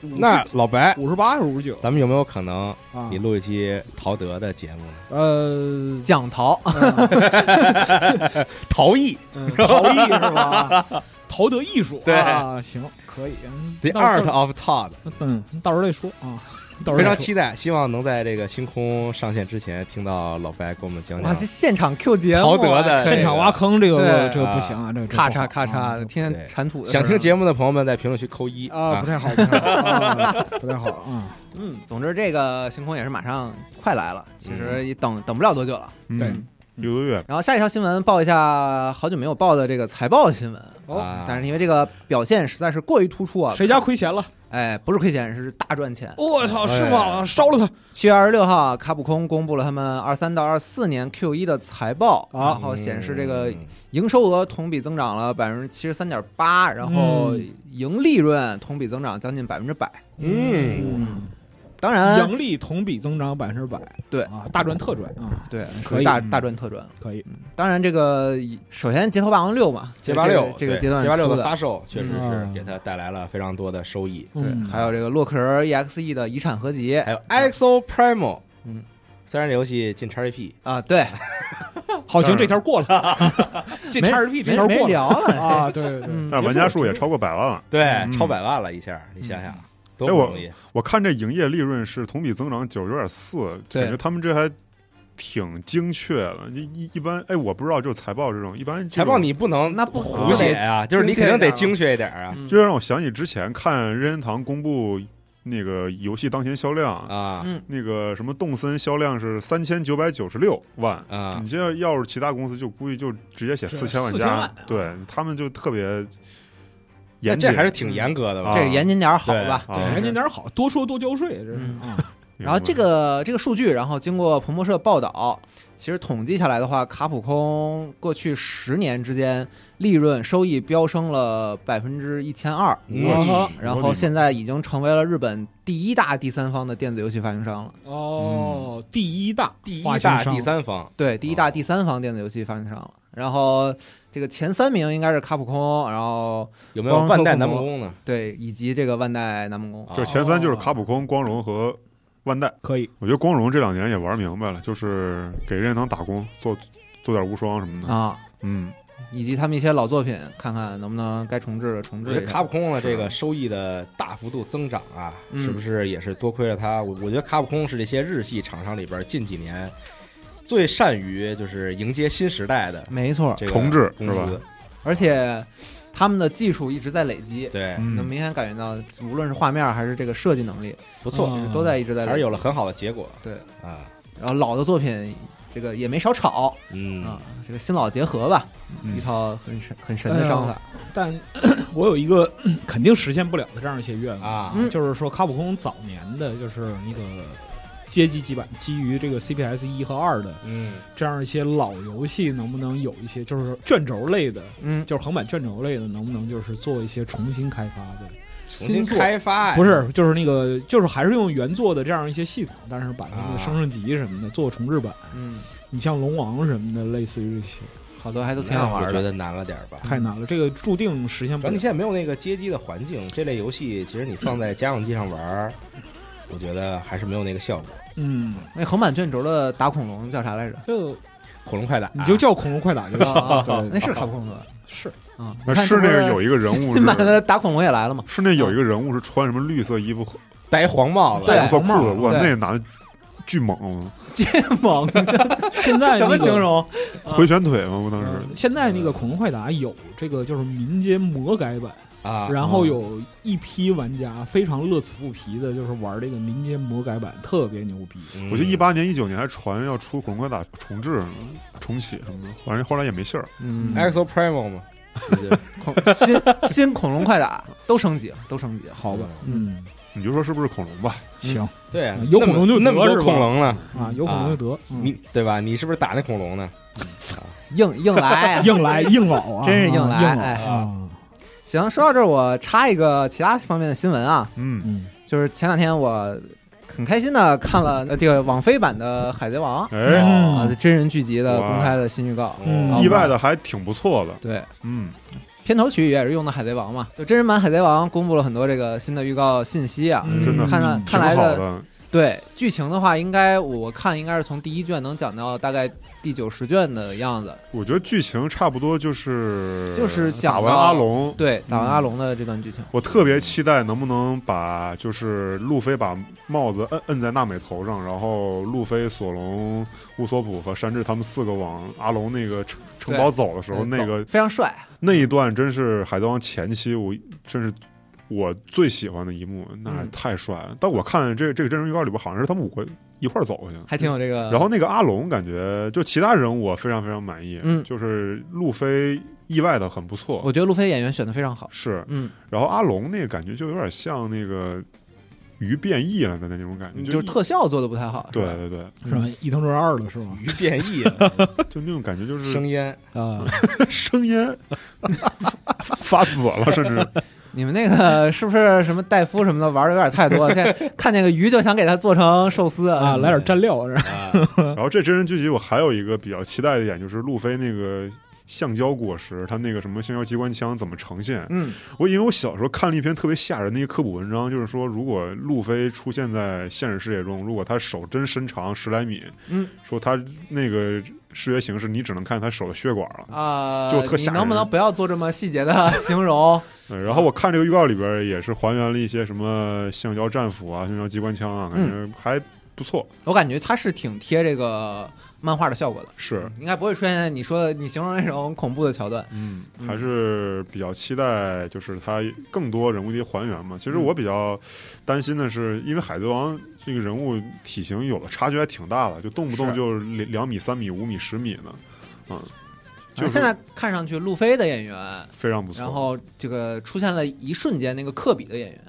那老白，五十八还是五十九咱们有没有可能啊你？录一期陶德的节目呢？呃，讲陶，陶艺嗯陶艺是吧？陶德艺术。对。啊，行，可以。嗯，The Art of Todd，嗯，到时候再说啊，到时候非常期待，希望能在这个星空上线之前听到老白给我们讲哇，讲这现场 Q 节目，陶德的哎现场挖坑，这个这个不行啊，这个咔嚓咔嚓天天铲土的。想听节目的朋友们在评论区扣一。啊，不太好，不太好，啊不太好啊。嗯，总之这个星空也是马上快来了，其实也等等不了多久了。嗯。对一个多月，然后下一条新闻报一下好久没有报的这个财报新闻，啊但是因为这个表现实在是过于突出啊，谁家亏钱了？哎，不是亏钱，是大赚钱。我操，哎是吗？烧了他！七月二十六号，卡普空公布了他们二三到二四年 Q 一的财报，啊然后显示这个嗯营收额同比增长了百分之七十三点八，然后嗯盈利润同比增长将近百分之百。嗯，嗯，当然，盈利同比增长百分之百，对。啊，大赚特赚。啊，对，可以。大嗯。大赚特赚。可以，当然，这个首先《街头霸王六》嘛，街霸六这个阶段街霸六的的。发售确实是嗯。给他带来了非常多的收益，对，嗯。还有这个洛克人 EXE 的遗产合集。还有 XO Primo，嗯，虽然这游戏进 XGP，啊，对，好，行，这条过了，进没 XGP 这条过了。啊，对对对，嗯。但玩家数也超过百万了。对，嗯。超百万了一下，你想想。多哎我不容易，我看这营业利润是同比增长九十九点四，感觉他们这还挺精确的。一一一般，哎，我不知道，就是财报这种，一般财报你不能那不胡写啊，就是你肯定得精确一点啊嗯就让我想起之前看任天堂公布那个游戏当前销量，啊嗯那个什么动森销量是三千九百九十六万。啊你！这要是其他公司，就估计就直接写四千万4000加万，对他们就特别那严谨，这还是挺严格的吧？这严谨点儿好吧？啊对，人家点儿好，多说多交税，这是然后这个这个数据，然后经过彭博社报道，其实统计下来的话，卡普空过去十年之间利润收益飙升了百分之一千二，然后现在已经成为了日本第一大第三方的电子游戏发行商了。哦，第一大第一大第三方，对，第一大第三方电子游戏发行商了。然后这个前三名应该是卡普空，然后有没有万代南梦宫呢？对，以及这个万代南梦宫。就是前三就是卡普空、光荣和万代。可以，我觉得光荣这两年也玩明白了，就是给任天堂打工，做做点无双什么的。啊，嗯，以及他们一些老作品，看看能不能该重置的重我觉得置。卡普空的这个收益的大幅度增长啊，嗯是不是也是多亏了他？我我觉得卡普空是这些日系厂商里边近几年最善于就是迎接新时代的没错，重置公司是吧，而且他们的技术一直在累积，对，嗯。能明显感觉到，无论是画面还是这个设计能力，不错，嗯都在一直在累积。还是有了很好的结果。对。啊，然后老的作品，这个也没少炒。嗯。啊，这个新老结合吧，嗯。一套很神很神的商法。但 我有一个 肯定实现不了的这样一些愿望啊。嗯。就是说卡普空早年的就是那个街机基版基于这个 CPS 一和二的嗯这样一些老游戏，能不能有一些就是卷轴类的，嗯，就是横版卷轴类的，能不能就是做一些重新开发的？重新开发呀不是，就是那个，就是还是用原作的这样一些系统，但是把它那啊个升升级什么的做重置版。嗯，你像龙王什么的，类似于这些，好多还都挺好玩的。我觉得难了点吧。太难了，这个注定实现不了你。现在没有那个街机的环境，这类游戏其实你放在家用机上玩儿，我觉得还是没有那个效果。嗯，那横版卷轴的打恐龙叫啥来着？就恐龙快打，你就叫恐龙快打就行。那是卡普空的是啊。是那个有一个人物新版的打恐龙也来了嘛？是那有一个人物是穿什么绿色衣服、戴一黄帽子，对红色裤子，哇，对那男的巨猛，猛，现在什么形容？回旋腿吗，我当时嗯现在那个恐龙快打有这个就是民间魔改版，啊，然后有一批玩家非常乐此不疲的，就是玩这个民间魔改版，特别牛逼。嗯我记得一八年、一九年还传要出《恐龙快打》重置、重启什么的，反正后来也没信儿。嗯，XO Primo 嘛，恐新 新恐龙快打都升级了，都升级了。好吧，嗯。嗯，你就说是不是恐龙吧？行。对啊，有恐龙就那么多得是恐龙呢，啊，有恐龙就得，嗯。你对吧？你是不是打那恐龙呢？硬硬来啊，硬来硬老啊，真是硬来啊，行，说到这儿，我插一个其他方面的新闻啊，嗯，嗯，就是前两天我很开心的看了呃这个网飞版的《海贼王》哎，嗯啊，真人剧集的公开的新预告。意外的还挺不错的。对，嗯，片头曲也是用的《海贼王》嘛，就真人版《海贼王》公布了很多这个新的预告信息啊。嗯真的看来挺看来好的。对剧情的话，应该我看应该是从第一卷能讲到大概第九十卷的样子。我觉得剧情差不多就是就是讲打完阿龙，对，打完阿龙的这段剧情。我特别期待能不能把就是路飞把帽子摁摁在娜美头上，然后路飞、索隆、乌索普和山治他们四个往阿龙那个城城堡走的时候，那个非常帅，那一段真是海贼王前期我真是我最喜欢的一幕，那嗯太帅了。但我看这这个真人预告里边好像是他们五个一块儿走过去。还挺有这个。然后那个阿龙感觉就其他人物我非常非常满意，嗯就是路飞意外的很不错，我觉得路飞演员选的非常好。是，嗯，然后阿龙那个感觉就有点像那个鱼变异了的那种感觉，就是特效做的不太好。对对对，是吧？伊藤润二了是吗？鱼变异了，就那种感觉就是生烟，啊，声音发紫了，甚至你们那个是不是什么戴夫什么的玩的有点太多？现在 看见个鱼就想给它做成寿司啊，来点蘸料是吧？啊，然后这真人剧集我还有一个比较期待的一点，就是路飞那个橡胶果实，它那个什么橡胶机关枪怎么呈现？嗯，我因为我小时候看了一篇特别吓人的一个科普文章，就是说如果路飞出现在现实世界中，如果他手真伸长十来米，嗯，说他那个视觉形式你只能看他手的血管了。啊，你就特吓人能不能不要做这么细节的形容？呃然后我看这个预告里边也是还原了一些什么橡胶战斧啊、橡胶机关枪啊，感觉还不错。我感觉它是。挺贴这个漫画的效果的，是，应该不会出现你说的你形容那种恐怖的桥段。嗯，嗯。还是比较期待，就是它更多人物的还原嘛。其实我比较担心的是，因为海贼王这个人物体型有了差距还挺大的，就动不动就两两米、三米、五米、十米呢，嗯，就是现在看上去路飞的演员，非常不错。然后这个出现了一瞬间那个科比的演员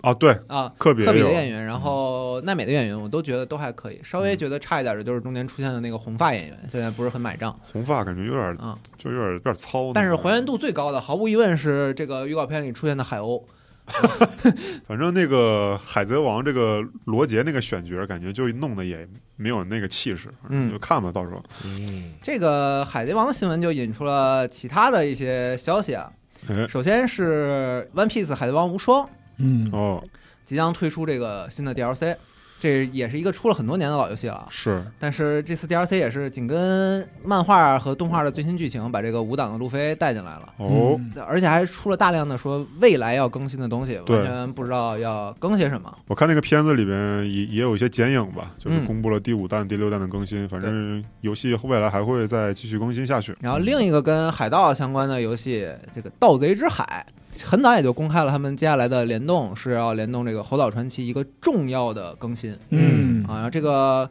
啊，对，啊，科科比科比的演员，然后奈美的演员，我都觉得都还可以。稍微觉得差一点的就是中间出现的那个红发演员，现在不是很买账红发感觉有点啊。就有点有点糙，但是还原度最高的，毫无疑问是这个预告片里出现的海鸥。反正那个海贼王这个罗杰那个选角，感觉就弄得也没有那个气势，嗯。就看吧，到时候。嗯，这个海贼王的新闻就引出了其他的一些消息啊。哎，首先是 One Piece 海贼王无双嗯，哦，即将推出这个新的 DLC，这也是一个出了很多年的老游戏了。是，但是这次 DLC 也是紧跟漫画和动画的最新剧情，把这个五档的路飞带进来了。哦，嗯而且还出了大量的说未来要更新的东西，完全不知道要更些什么。我看那个片子里边也也有一些剪影吧，就是嗯公布了第五弹、第六弹的更新，反正游戏未来还会再继续更新下去。然后另一个跟海盗相关的游戏，这个《盗贼之海》，很早也就公开了他们接下来的联动是要联动这个《猴岛传奇》一个重要的更新嗯啊。然后这个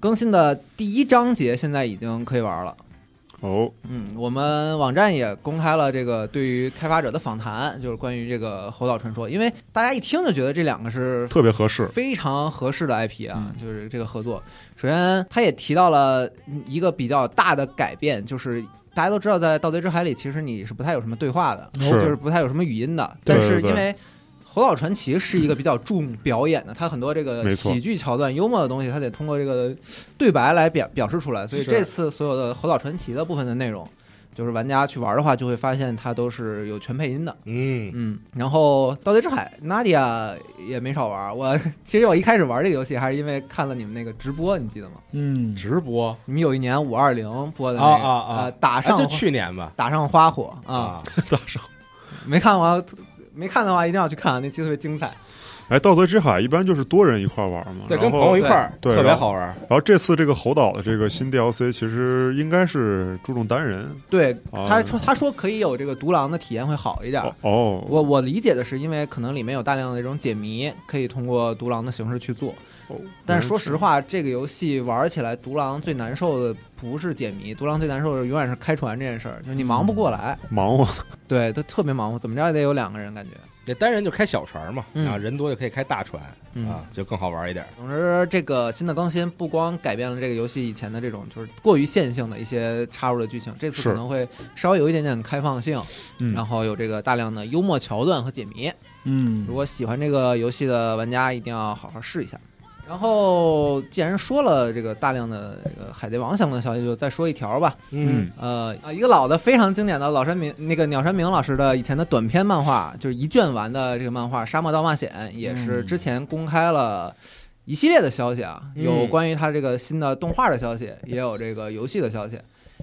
更新的第一章节现在已经可以玩了。哦，嗯，我们网站也公开了这个对于开发者的访谈，就是关于这个《猴岛传说》，因为大家一听就觉得这两个是特别合适。非常合适的 IP 啊，就是这个合作。首先，他也提到了一个比较大的改变，就是大家都知道，在《盗贼之海》里，其实你是不太有什么对话的，是就是不太有什么语音的。但是因为《猴岛传奇》是一个比较重表演的，它很多这个喜剧桥段、幽默的东西，它得通过这个对白来表表示出来。所以这次所有的《猴岛传奇》的部分的内容。就是玩家去玩的话，就会发现它都是有全配音的。嗯，嗯，然后《盗贼之海》Nadia 也没少玩。我 其实我一开始玩这个游戏还是因为看了你们那个直播，你记得吗？嗯，直播你们有一年五二零播的那个啊啊啊呃打啊，上就去年吧，打上花火啊，打上，没看过没看的话一定要去看，那期特别精彩。哎，道德之海一般就是多人一块玩嘛，对，跟朋友一块儿，对特别好玩。然后这次这个猴岛的这个新 DLC 其实应该是注重单人对，啊他说他说可以有这个独狼的体验会好一点。哦哦，我我理解的是，因为可能里面有大量的这种解谜，可以通过独狼的形式去做。哦但是说实话，这个游戏玩起来，独狼最难受的不是解谜，独狼最难受的永远是开船这件事儿，就是你忙不过来。忙活对，他特别忙活，怎么着也得有两个人感觉。那单人就开小船嘛，嗯然后人多就可以开大船嗯啊，就更好玩一点。总之，这个新的更新不光改变了这个游戏以前的这种就是过于线性的一些插入的剧情，这次可能会稍微有一点点开放性，嗯然后有这个大量的幽默桥段和解谜。嗯如果喜欢这个游戏的玩家，一定要好好试一下。然后，既然说了这个大量的这个海贼王相关的消息，就再说一条吧。嗯，呃啊，一个老的非常经典的老山明那个鸟山明老师的以前的短篇漫画，就是一卷完的这个漫画《沙漠大冒险》，也是之前公开了一系列的消息啊，嗯有关于他这个新的动画的消息，也有这个游戏的消息。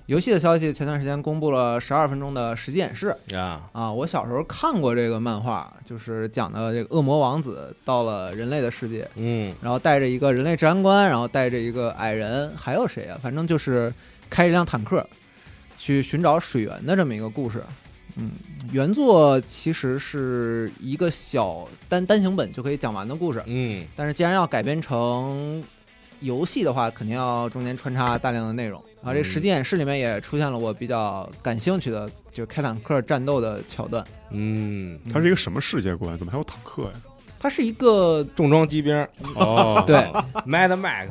游戏的消息前段时间公布了十二分钟的实际演示啊，啊，我小时候看过这个漫画，就是讲的这个恶魔王子到了人类的世界，嗯然后带着一个人类治安官，然后带着一个矮人，还有谁啊？反正就是开一辆坦克去寻找水源的这么一个故事。嗯，原作其实是一个小单单行本就可以讲完的故事，嗯但是既然要改编成游戏的话，肯定要中间穿插大量的内容。然后这实际演示里面也出现了我比较感兴趣的，就是开坦克战斗的桥段。嗯，它是一个什么世界观？怎么还有坦克呀？它是一个重装机兵 哦，对，Mad Max，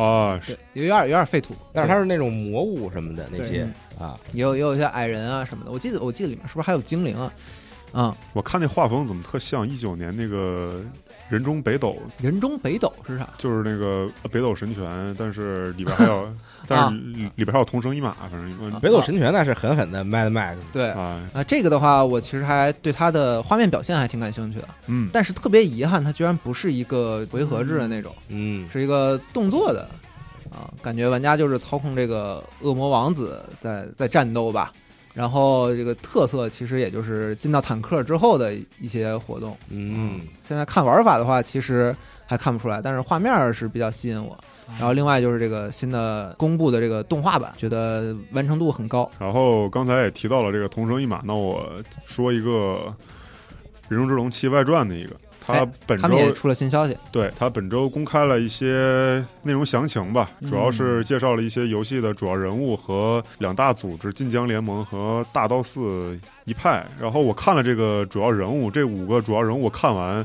啊，是有点有点废土，但是它是那种魔物什么的那些啊，也有也有一些矮人啊什么的。我记得我记得里面是不是还有精灵啊？嗯，我看那画风怎么特像一九年那个人中北斗，人中北斗是啥？就是那个北斗神拳，但是里边还有，但是里里边还有同生一马，反正北斗神拳那是狠狠的 Mad Max，对。啊，啊，这个的话，我其实还对它的画面表现还挺感兴趣的，嗯，但是特别遗憾，它居然不是一个回合制的那种，嗯，是一个动作的。啊，感觉玩家就是操控这个恶魔王子在在战斗吧。然后这个特色其实也就是进到坦克之后的一些活动。嗯，现在看玩法的话，其实还看不出来，但是画面是比较吸引我。然后另外就是这个新的公布的这个动画版，觉得完成度很高。然后刚才也提到了这个同生一马，那我说一个《人中之龙七外传》的一个，它哎本他们也周出了新消息，对他本周公开了一些内容详情吧，主要是介绍了一些游戏的主要人物和两大组织晋江联盟和大刀寺一派。然后我看了这个主要人物，这五个主要人物我看完。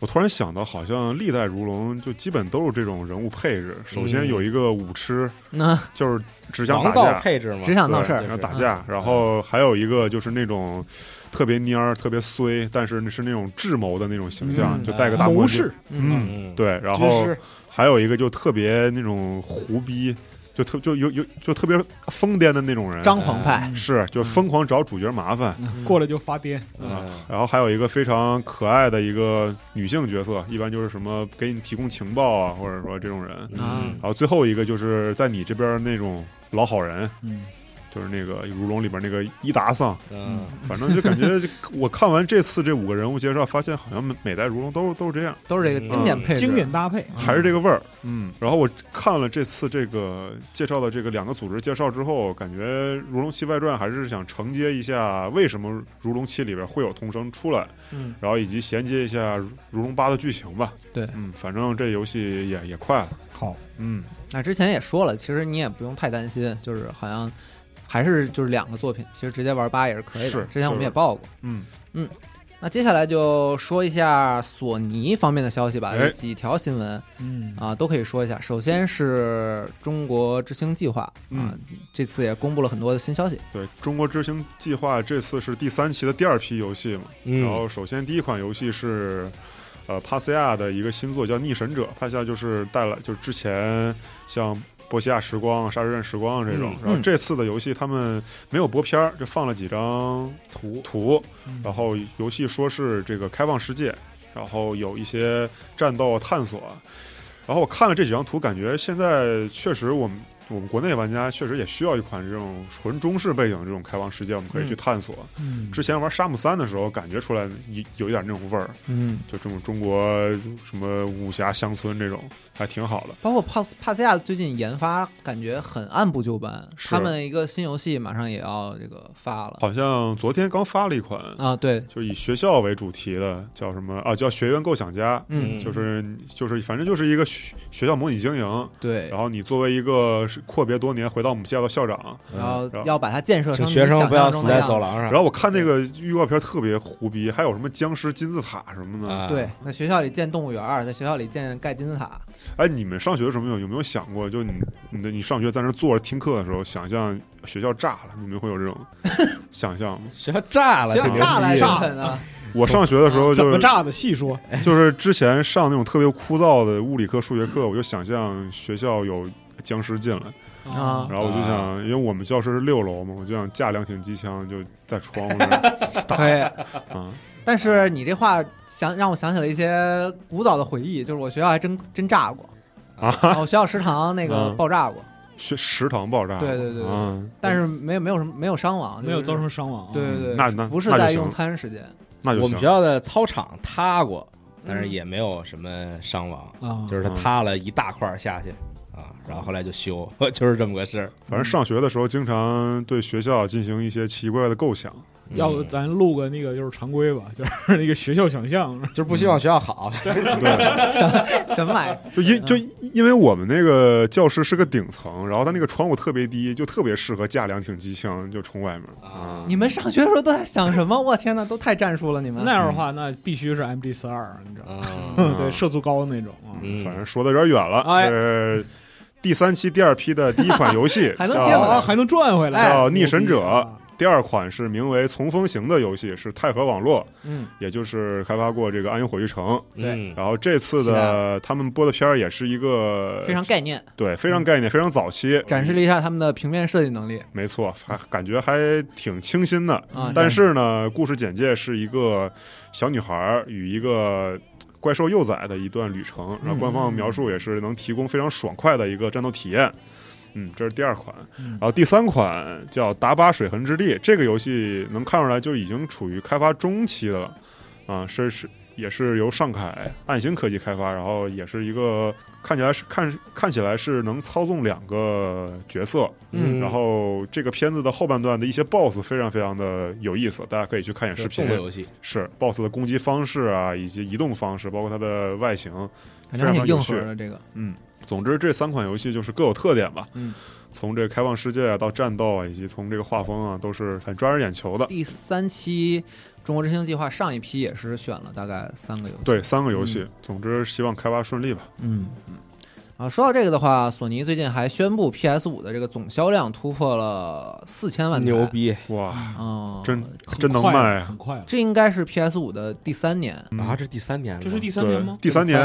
我突然想到，好像历代如龙就基本都是这种人物配置。首先有一个武痴，那就是只想打架，配置嘛，只想闹事儿然后打架。然后还有一个就是那种特别蔫儿、特别衰，但是是那种智谋的那种形象，嗯就戴个大谋士。，嗯，嗯，对。然后还有一个就特别那种胡逼，就特就有有就特别疯癫的那种人，张狂派，是就疯狂找主角麻烦。嗯。过来就发癫，嗯然后还有一个非常可爱的一个女性角色，一般就是什么给你提供情报啊，或者说这种人。嗯。然后最后一个就是在你这边那种老好人，嗯，就是那个如龙里边那个伊达桑，嗯，反正就感觉我看完这次这五个人物介绍，发现好像每每代如龙都都是这样，都是这个经典配置，经典搭配，还是这个味儿。嗯，然后我看了这次这个介绍的这个两个组织介绍之后，感觉《如龙七外传》还是想承接一下为什么《如龙七》里边会有童声出来，嗯，然后以及衔接一下《如龙八》的剧情吧。对。嗯，反正这游戏也也快了。好，嗯，那之前也说了，其实你也不用太担心，就是好像还是就是两个作品，其实直接玩八也是可以的。是之前我们也报过。嗯嗯，那接下来就说一下索尼方面的消息吧，哎有几条新闻嗯啊都可以说一下。首先是中国之星计划啊嗯，这次也公布了很多的新消息。对中国之星计划这次是第三期的第二批游戏嘛，嗯然后首先第一款游戏是，呃，帕斯亚的一个新作叫《逆神者》，帕斯亚就是带来就是之前像波西亚时光、沙之刃时光这种，嗯然后这次的游戏他们没有播片儿，就放了几张图。图，然后游戏说是这个开放世界，然后有一些战斗探索，然后我看了这几张图，感觉现在确实我们。我们国内玩家确实也需要一款这种纯中式背景的这种开放世界，我们可以去探索。嗯之前玩沙姆三的时候，感觉出来有有一点那种味儿，嗯，就这种中国什么武侠乡村这种，还挺好的。包括帕斯帕斯亚最近研发感觉很按部就班，他们一个新游戏马上也要这个发了好像昨天刚发了一款，啊。对，就以学校为主题的，叫什么啊？叫学员构想家，嗯，就是就是反正就是一个学学校模拟经营，对然，后你作为一个是阔别多年回到母校的校长，然后要把它建设成学生不要死在走廊上。然后我看那个预告片特别胡逼，还有什么僵尸金字塔什么的。啊对，在学校里建动物园，在学校里建盖金字塔，哎，你们上学的时候有没有有没有想过，就你你的你上学在那坐着听课的时候，想象学校炸了，你们会有这种 想象吗？学校炸了，学校炸了炸狠啊！我上学的时候就怎么炸的？细说，就是之前上那种特别枯燥的物理课、数学课，我就想象学校有僵尸进来，啊。然后我就想，因为我们教室是六楼嘛，我就想架两挺机枪就在窗户那儿 可以，啊，但是你这话想让我想起了一些古早的回忆，就是我学校还真真炸过。啊？我学校食堂那个嗯爆炸过，学食堂爆炸，对对对对嗯，但是没有没有什么没有伤亡，没有造成伤亡啊。对对对，那那不是在用餐时间，那就行。我们学校的操场塌过，但是嗯。也没有什么伤亡，啊，就是它塌了一大块儿下去啊，然后后来就修，就是这么个事儿。反正上学的时候，经常对学校进行一些奇怪的构想。要不嗯咱录个那个就是常规吧，就是 那个学校想象，就是不希望学校好，对，什么玩意儿？就因就因为我们那个教室是个顶层，然后它那个窗户特别低，就特别适合架两挺机枪就冲外面啊你们上学的时候都在想什么？我天哪，都太战术了！你们那样的话，那必须是 MG 四二，你知道吗？嗯对，射速高的那种反正说的有点远了。哎这第三期第二批的第一款游戏 还能叫接回来。啊，还能转回来，叫逆神者。第二款是名为《从风行》的游戏，是泰和网络，嗯，也就是开发过这个《暗影火炬城》。对。嗯然后这次的他。们播的片儿也是一个非常概念，对非常概念、非常早期，展示了一下他们的平面设计能力。没错，还感觉还挺清新的。啊。但是呢，故事简介是一个小女孩与一个怪兽幼崽的一段旅程，然后官方描述也是能提供非常爽快的一个战斗体验。嗯，这是第二款，嗯。然后第三款叫《达巴水痕之力》，这个游戏能看出来就已经处于开发中期的了，啊，是是也是由上凯暗星科技开发，然后也是一个看起来是看看起来是能操纵两个角色，嗯。然后这个片子的后半段的一些 BOSS 非常非常的有意思，大家可以去看一眼视频。动。作游戏，是 BOSS 的攻击方式啊，以及移动方式，包括它的外形，非常有趣。核的这个，嗯，总之这三款游戏就是各有特点吧。嗯，从这个开放世界啊到战斗啊，以及从这个画风啊，都是很抓人眼球的。第三期中国之星计划上一批也是选了大概三个游戏，对，三个游戏，总之希望开发顺利吧。嗯嗯。啊，说到这个的话，索尼最近还宣布 PS 五的这个总销量突破了四千万台，牛逼哇，哦，真真能卖啊很快了。这应该是 PS 五的第三年，嗯啊！这是第三年了，这是第三年吗？第三年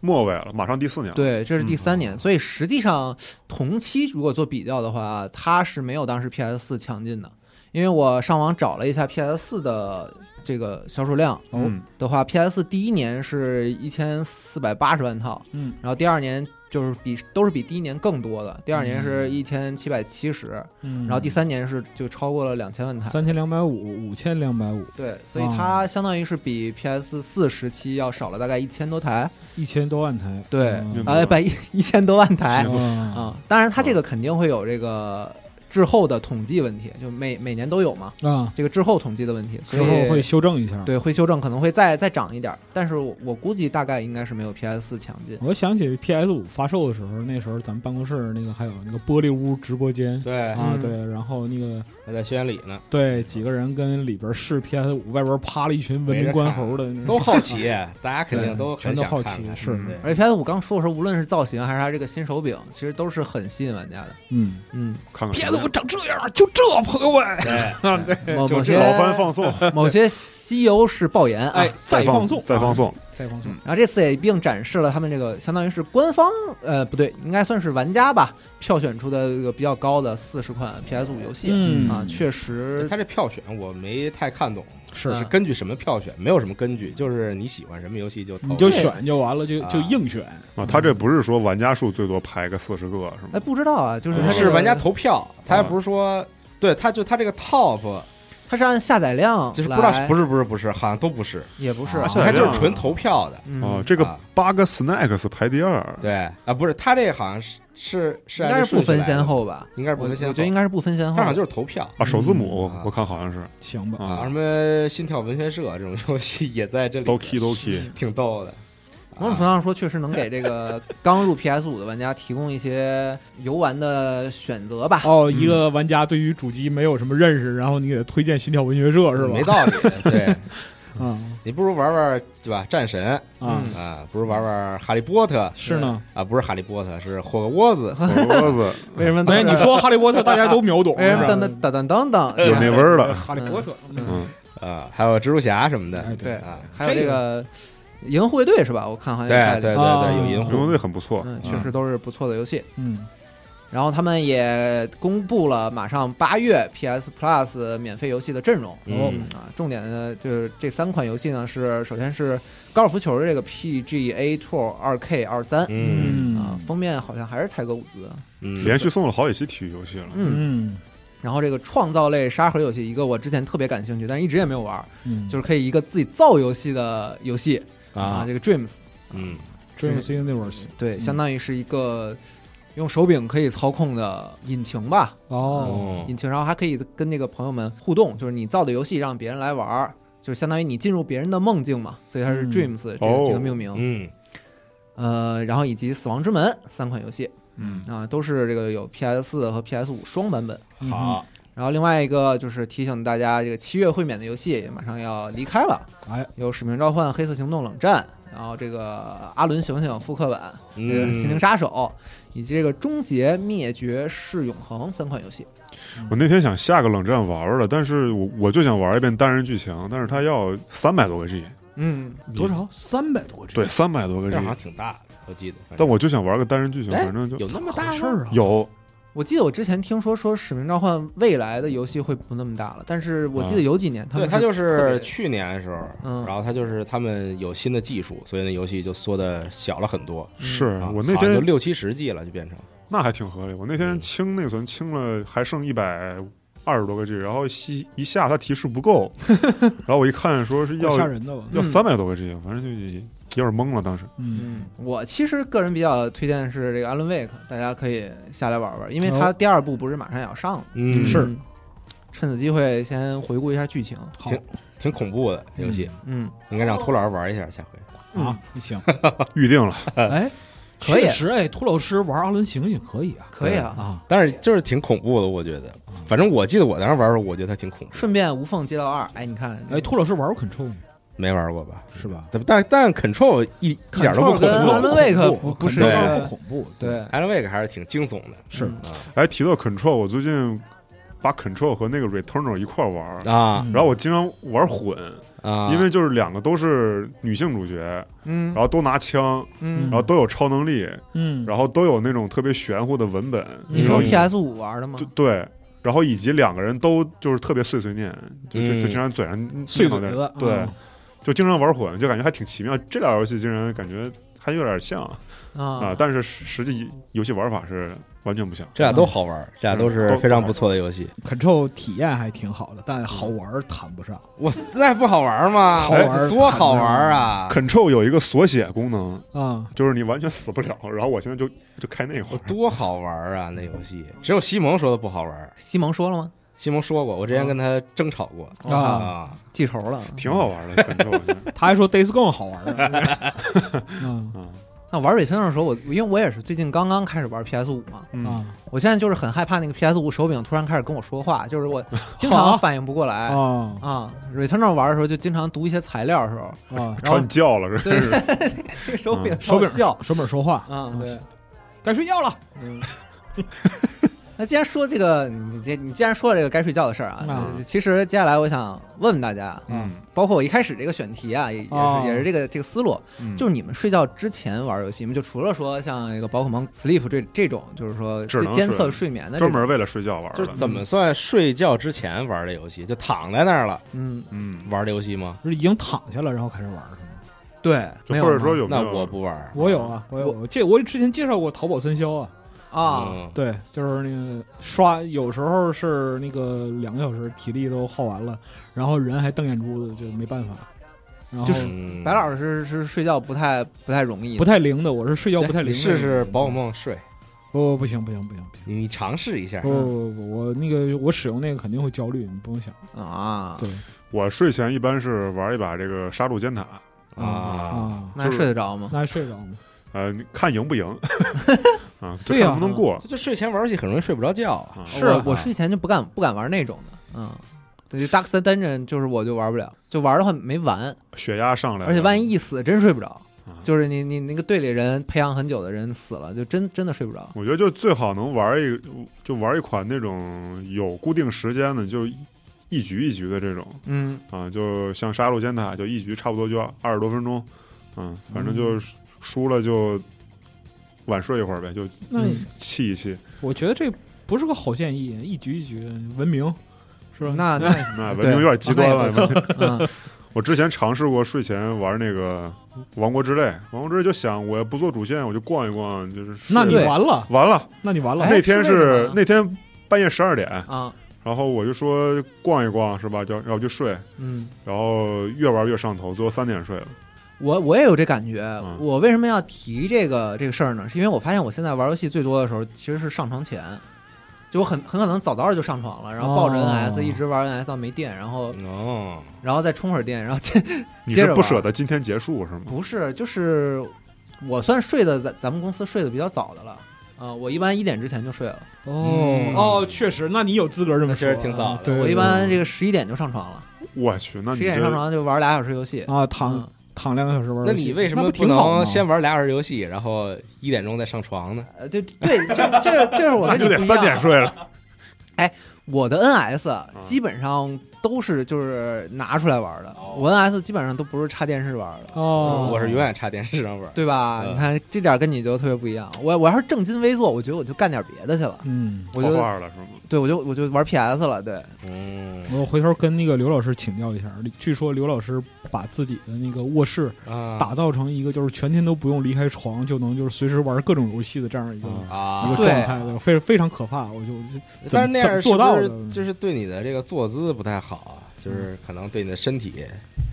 末尾了，马上第四年了。对，这是第嗯三年，所以实际上同期如果做比较的话，它是没有当时 PS 四强劲的，因为我上网找了一下 PS 四的这个销售量嗯，的话，PS 四第一年是一千四百八十万套，嗯，然后第二年就是比都是比第一年更多的，第二年是一千七百七十，嗯，然后第三年是就超过了两千万台。三千两百五，五千两百五，对，所以它相当于是比 PS 四时期要少了大概一千多台，一千多万台。对嗯，哎，不一一千多万台啊，啊。当然，它这个肯定会有这个滞后的统计问题，就每每年都有嘛，啊，这个滞后统计的问题，所之后会修正一下。，对会修正，可能会再再涨一点，但是我我估计大概应该是没有 PS 四强劲。我想起 PS 五发售的时候，那时候咱们办公室那个还有那个玻璃屋直播间。对，啊，嗯。对，然后那个还在宣言里呢，对几个人跟里边试 PS 五，外边趴了一群文明观猴的，那都好奇，大家肯定都全都好奇是。嗯而且 PS 五刚出的时候，无论是造型还是它这个新手柄，其实都是很吸引玩家的。嗯。嗯，看看 PS 五长这样，就这朋友们，对，某某些就这老番放送，某些西游是爆言啊。哎，再放放送，再放送。啊，再放送，然后这次也一并展示了他们这个相当于是官方呃不对，应该算是玩家吧票选出的这个比较高的四十款 PS 五游戏、嗯啊，确实他这票选我没太看懂，是嗯是根据什么票选？没有什么根据，就是你喜欢什么游戏就你就选就完了，就啊就硬选。啊，他这不是说玩家数最多排个四十个是吗？哎不知道啊，就是他是玩家投票，他还不是说。对，他就他这个 top 它是按下载量就是不知道来不是不是不是，好像都不是，也不是啊你下载量看就是纯投票的。嗯。哦，这个啊。Bug Snacks 排第二，对啊，不是它这个好像是是是应该是不分先后吧？应该是不分先后，我觉得应该是不分先后它好像就是投票。啊，首字母嗯。我看好像是。行吧，啊，啊什，么心跳文学社这种游戏也在这里都 key 都 key，挺逗的。某种程度上说，确实能给这个 刚入 PS 五的玩家提供一些游玩的选择吧。哦，一个玩家对于主机没有什么认识，然后你给他推荐《心跳文学社》是吧？没道理，对嗯你不如玩玩对吧？战神啊，嗯啊，不如玩玩哈利波特是呢。啊，不是哈利波特，是霍格沃兹。脖子为什么？哎，你说哈利波特，大家都秒懂，为什么噔噔噔噔噔噔？有那味儿了，哈利波特，嗯，啊，还有蜘蛛侠什么的哎，对啊，还有这个银护卫队是吧？我看好像对在里面。对对啊对，有银护队很不错，嗯，确实都是不错的游戏。嗯，然后他们也公布了马上八月 PS Plus 免费游戏的阵容。嗯。啊，重点呢就是这三款游戏呢是首先是高尔夫球的这个 PGA Tour 二 K 二三嗯。啊，封面好像还是泰格伍兹。嗯，连续送了好几期体育游戏了，嗯，嗯。然后这个创造类沙盒游戏，一个我之前特别感兴趣，但一直也没有玩，嗯，就是可以一个自己造游戏的游戏啊，啊。这，个 Dreams，嗯。Dreams Universe 对，嗯。相当于是一个用手柄可以操控的引擎吧，哦，引擎，然后还可以跟那个朋友们互动，就是你造的游戏让别人来玩儿，就是相当于你进入别人的梦境嘛，所以它是嗯。Dreams 这这个命名。嗯。呃，然后以及死亡之门三款游戏嗯，啊，都是这个有 PS 四和 PS 五双版本。嗯。好，然后另外一个就是提醒大家，这个七月会免的游戏也马上要离开了，哎，有《使命召唤：黑色行动：冷战》然后这个阿伦醒醒复刻版，这个嗯，心灵杀手，以及这个终结灭绝是永恒三款游戏。我那天想下个冷战玩玩的，但是我我就想玩一遍单人剧情，但是它要三百多个 G，嗯，多少？三百多个 G，对，三百多个这 G，好像挺大的，我记得。但我就想玩个单人剧情，哎反正就有那么大事儿啊！有我记得我之前听说说《使命召唤》未来的游戏会不那么大了，但是我记得有几年他们对他就是去年的时候，嗯然后他就是他们有新的技术，所以那游戏就缩的小了很多。是啊我那天就六七十 G 了，就变成那还挺合理。我那天嗯清内存清了，还剩一百二十多个 G，然后一一下它提示不够，然后我一看说是要要吓人的吧？要嗯三百多个 G，反正就有点懵了。当时嗯，嗯，我其实个人比较推荐的是这个《Alan Wake》，大家可以下来玩玩，因为它哦第二部不是马上也要上了，嗯是嗯趁此机会先回顾一下剧情。好挺挺恐怖的游戏，嗯，应该让秃老师玩一下下回。啊，行，预定了，哎，可以确实，哎，秃老师玩阿伦醒醒可以啊，可以啊。啊，但是就是挺恐怖的，我觉得。反正我记得我当时玩的时候，我觉得它挺恐怖。顺便无缝接到二，哎，你看，哎，秃老师玩过 Control 吗？没玩过吧？是吧？但但但 Control 一一点都不恐 Alan 怖。Wake 不不是不恐怖，对，Alan Wake 还是挺惊悚的。是。哎，提到 Control，我最近把 Control 和那个 Returnal 一块玩，啊。嗯。然后我经常玩混，啊！因为就是两个都是女性主角，嗯。然后都拿枪，嗯。然后都有超能力，嗯，然后都有那种特别玄乎的文本，你说 PS 五玩的吗？对？然后以及两个人都就是特别碎碎念，就就嗯。就经常嘴上碎念叨点嘴子，对啊，就经常玩混，就感觉还挺奇妙。这俩游戏竟然感觉还有点像啊，啊，但是实实际游戏玩法是完全不像。这俩都好玩，这俩都是非常不错的游戏。Control 体验还挺好的，但好玩谈不上。我那不好玩吗？好玩多好玩啊！Control 有一个锁血功能，啊，就是你完全死不了。然后我现在就就开那会儿，多好玩啊！那游戏只有西蒙说的不好玩。西蒙说了吗？西蒙说过，我之前跟他争吵过啊。啊。记仇了。挺好玩的。他还说 Days Gone 好玩 那玩 Return 的时候，我因为我也是最近刚刚开始玩 PS 五嘛，嗯，啊。我现在就是很害怕那个 PS 五手柄突然开始跟我说话，就是我经常反应不过来。啊。啊。Return 玩的时候就经常读一些材料的时候，啊！然后朝你叫了，这是？这个 手柄嗯。手柄叫手柄说话。啊，对。该睡觉了。嗯，那既然说这个，你你你既然说了这个该睡觉的事儿啊，其实接下来我想问问大家，嗯包括我一开始这个选题啊，也也是、哦也是这个这个思路，嗯就是你们睡觉之前玩游戏吗？就除了说像那个宝可梦 Sleep 这这种，就是说监测睡睡眠的，专门为了睡觉玩的。就是怎么算睡觉之前玩的游戏？就躺在那儿了嗯，嗯，玩的游戏吗？就是已经躺下了，然后开始玩是吗？对，或者说有那我不玩。我有啊，我有。这我之前介绍过淘宝三消啊，啊，嗯对，就是那个刷，有时候是那个两个小时，体力都耗完了，然后人还瞪眼珠子，就没办法。然后就是嗯白老师是睡觉不太不太容易，不太灵的，我是睡觉不太灵的。试试宝可梦睡，不不行不行不行不行。你你尝试一下。不不不，我那个我使用那个肯定会焦虑，你不用想。啊，对我睡前一般是玩一把这个杀戮尖塔，啊，啊，那还睡得着吗？那还睡着吗？呃，看赢不赢 啊？就对呀能不能过就睡前玩游戏很容易睡不着觉啊。啊？是啊我我睡前就不敢不敢玩那种的，嗯。对，Dark Side Dungeon 就是我就玩不了，就玩的话没完，血压上来，而且万一一死真睡不着，啊就是你你那个队里人培养很久的人死了，就真真的睡不着。我觉得就最好能玩一就玩一款那种有固定时间的，就一局一局的这种嗯，啊，就像杀戮尖塔，就一局差不多就二十多分钟，嗯，反正就输了就晚睡一会儿呗，就那嗯气一气。我觉得这不是个好建议，一局一局文明是吧？那那那文明有点极端了 我之前尝试过睡前玩那个《王国之泪》，《王国之泪》就想我也不做主线，我就逛一逛，就是那你完了，完了。那你完了。哎那天是那天半夜十二点，啊，然后我就说逛一逛是吧？就然后就睡，嗯，然后越玩越上头，最后三点睡了。我我也有这感觉。嗯。我为什么要提这个这个事儿呢？是因为我发现我现在玩游戏最多的时候其实是上床前，就我很很可能早早的就上床了，然后抱着哦。NS 一直玩 NS 到没电，然后哦，然后再充会儿电，然后你是不接着玩。舍得今天结束是吗？不是就是我算睡的咱咱们公司睡的比较早的了。啊、我一般一点之前就睡了，哦。嗯。哦，确实，那你有资格这么说，那确实挺早的。对，我一般这个十一点就上床了，我去，那你十一点上床就玩俩小时游戏。啊躺嗯躺两个小时玩。那你为什么那不能先玩俩小时游戏，然后一点钟再上床呢？呃，对对，这这这是我那跟你不一 就得三点样。睡了。哎我的 NS 基本上都是就是拿出来玩的，我 NS 基本上都不是插电视玩的。哦，我是永远插电视上玩。对吧？嗯你看这点跟你就特别不一样。我我要是正襟危坐，我觉得我就干点别的去了。嗯，我就画画了是吗？对我就我就玩 PS 了。对，嗯我回头跟那个刘老师请教一下，据说刘老师把自己的那个卧室啊打造成一个就是全天都不用离开床就能就是随时玩各种游戏的这样一个、啊一个状态，非非常可怕。我就就但是那样做到就是对你的这个坐姿不太好啊，就是可能对你的身体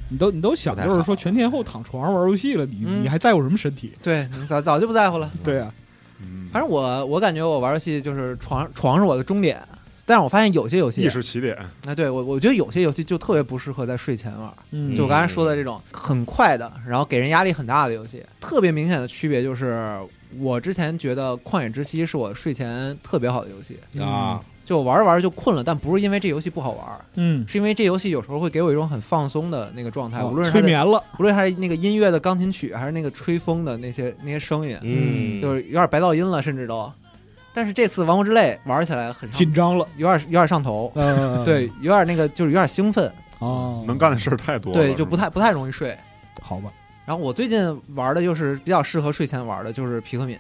你都你都想就是说全天候躺床上玩游戏了，你、嗯。你还在乎什么身体？对你早早就不在乎了。对啊，嗯，反正我我感觉我玩游戏就是床床是我的终点，但是我发现有些游戏意，识起点，那，对我我觉得有些游戏就特别不适合在睡前玩。嗯，就我刚才说的这种很快的，然后给人压力很大的游戏，特别明显的区别就是，我之前觉得《旷野之息》是我睡前特别好的游戏，啊，就玩着玩着就困了，但不是因为这游戏不好玩，嗯，是因为这游戏有时候会给我一种很放松的那个状态，哦无论是催眠了，无论还是那个音乐的钢琴曲，还是那个吹风的那些那些声音，嗯，就是有点白噪音了，甚至都。但是这次《王国之泪》玩起来很紧张了，有点有点上头，嗯，对，有点那个就是有点兴奋，哦，能干的事儿太多了，对，就不太不太容易睡。好吧，然后我最近玩的就是比较适合睡前玩的，就是皮克敏。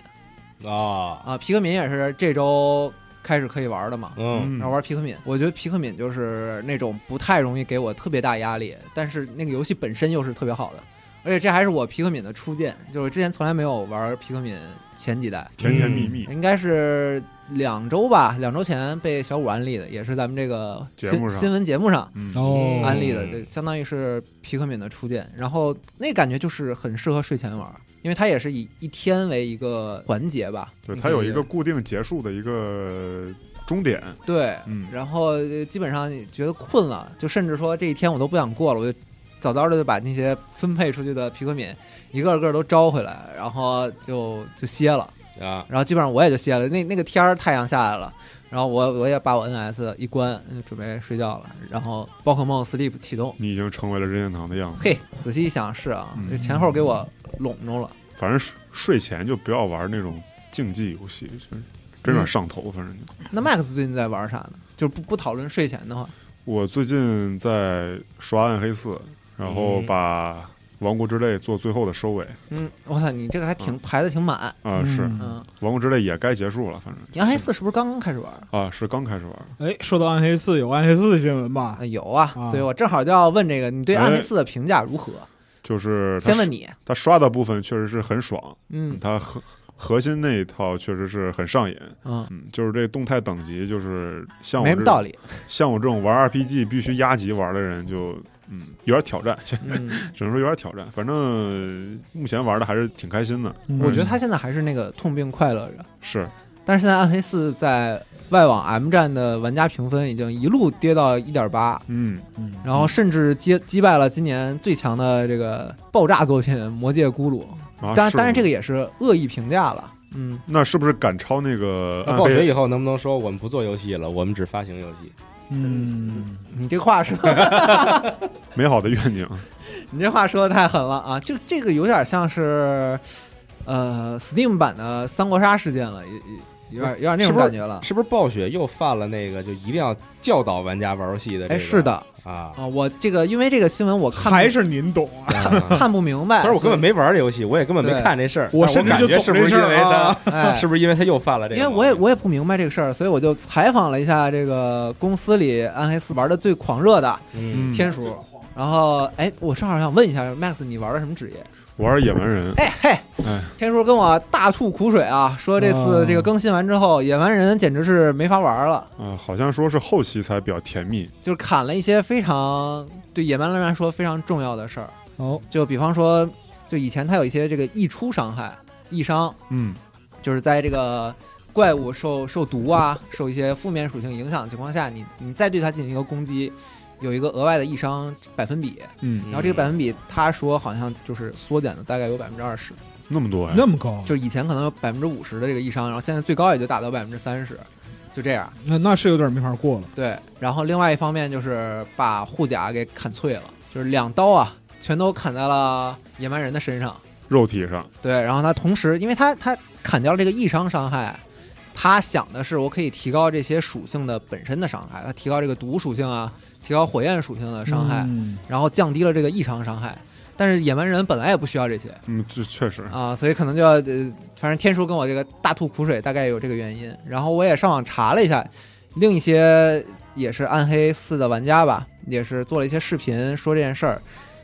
啊，啊，皮克敏也是这周开始可以玩的嘛。嗯。然后玩皮克敏，我觉得皮克敏就是那种不太容易给我特别大压力，但是那个游戏本身又是特别好的，而且这还是我皮克敏的初见，就是之前从来没有玩皮克敏前几代，甜甜蜜蜜，应该是两周吧，两周前被小五安利的，也是咱们这个新节目上。新闻节目上嗯，哦，安利的，嗯对，相当于是皮克敏的初见。然后那感觉就是很适合睡前玩，因为它也是以一天为一个环节吧。对，它有一个固定结束的一个终点，对，嗯，然后呃基本上你觉得困了，就甚至说这一天我都不想过了，我就早早的就把那些分配出去的皮克敏一个个都招回来，然后就就歇了。啊，然后基本上我也就歇了。那那个天儿太阳下来了，然后我我也把我 NS 一关，准备睡觉了。然后宝可梦 Sleep 启动，你已经成为了任天堂的样子。嘿，仔细一想是啊，嗯这前后给我拢着了。反正睡睡前就不要玩那种竞技游戏，真真有点上头。反正就那 Max 最近在玩啥呢？就是不不讨论睡前的话，我最近在刷暗黑四，然后嗯把王国之泪做最后的收尾嗯，我操，你这个还挺排的挺满。啊、嗯是嗯，王国之泪也该结束了，反正你暗黑四是不是刚刚开始玩？啊是刚开始玩。哎，说到暗黑四，有暗黑四的新闻吧啊？有啊，啊所以我正好就要问这个，你对暗黑哎四的评价如何？就是他先问你，他刷的部分确实是很爽，嗯他核核心那一套确实是很上瘾。嗯，嗯，就是这动态等级，就是像没什么道理。像我这种玩 RPG 必须压级玩的人就，嗯有点挑战，嗯，只能说有点挑战。反正目前玩的还是挺开心的，嗯我觉得他现在还是那个痛并快乐着。是但是现在暗黑四在外网 M 站的玩家评分已经一路跌到一点八，嗯嗯然后甚至击击败了今年最强的这个爆炸作品《魔界咕噜》。啊，当然，当然这个也是恶意评价了。嗯，那是不是赶超那个暴雪以？后能不能说我们不做游戏了，我们只发行游戏？嗯，你这话说，美好的愿景，你这话说的太狠了啊！就这个有点像是，呃，Steam 版的三国杀事件了，也也有点有点那种感觉了。是不是暴雪又犯了那个就一定要教导玩家玩游戏的这哎，个？是的啊，啊，我这个因为这个新闻我看还是您懂啊？看不明白，其实我根本没玩这游戏，我也根本没看这事儿，我但甚至就懂感觉是不是这事儿因为他啊，哎是不是因为他又犯了这个？因为我也我也不明白这个事儿，所以我就采访了一下这个公司里暗黑四玩的最狂热的嗯天叔。然后，哎，我正好想问一下 Max，你玩的什么职业？玩野蛮人，哎嘿，哎，天叔跟我大吐苦水啊，说这次哦这个更新完之后，野蛮人简直是没法玩了，啊，好像说是后期才比较甜蜜，就是砍了一些非常对野蛮人来说非常重要的事儿，哦，就比方说，就以前他有一些这个溢出伤害、溢伤，嗯。就是在这个怪物受受毒啊、受一些负面属性影响的情况下，你你再对它进行一个攻击，有一个额外的易伤百分比，嗯，然后这个百分比他说好像就是缩减了大概有百分之二十，那么多呀，那么高，就是以前可能有百分之五十的这个易伤，然后现在最高也就达到百分之三十，就这样。那那是有点没法过了。对，然后另外一方面就是把护甲给砍碎了，就是两刀啊，全都砍在了野蛮人的身上。肉体上，对，然后他同时，因为他他砍掉了这个异伤伤害，他想的是我可以提高这些属性的本身的伤害，他提高这个毒属性啊，提高火焰属性的伤害，嗯然后降低了这个异常伤害。但是野蛮人本来也不需要这些嗯，这确实，啊，所以可能就要呃，反正天叔跟我这个大吐苦水，大概有这个原因。然后我也上网查了一下，另一些也是暗黑四的玩家吧，也是做了一些视频说这件事儿。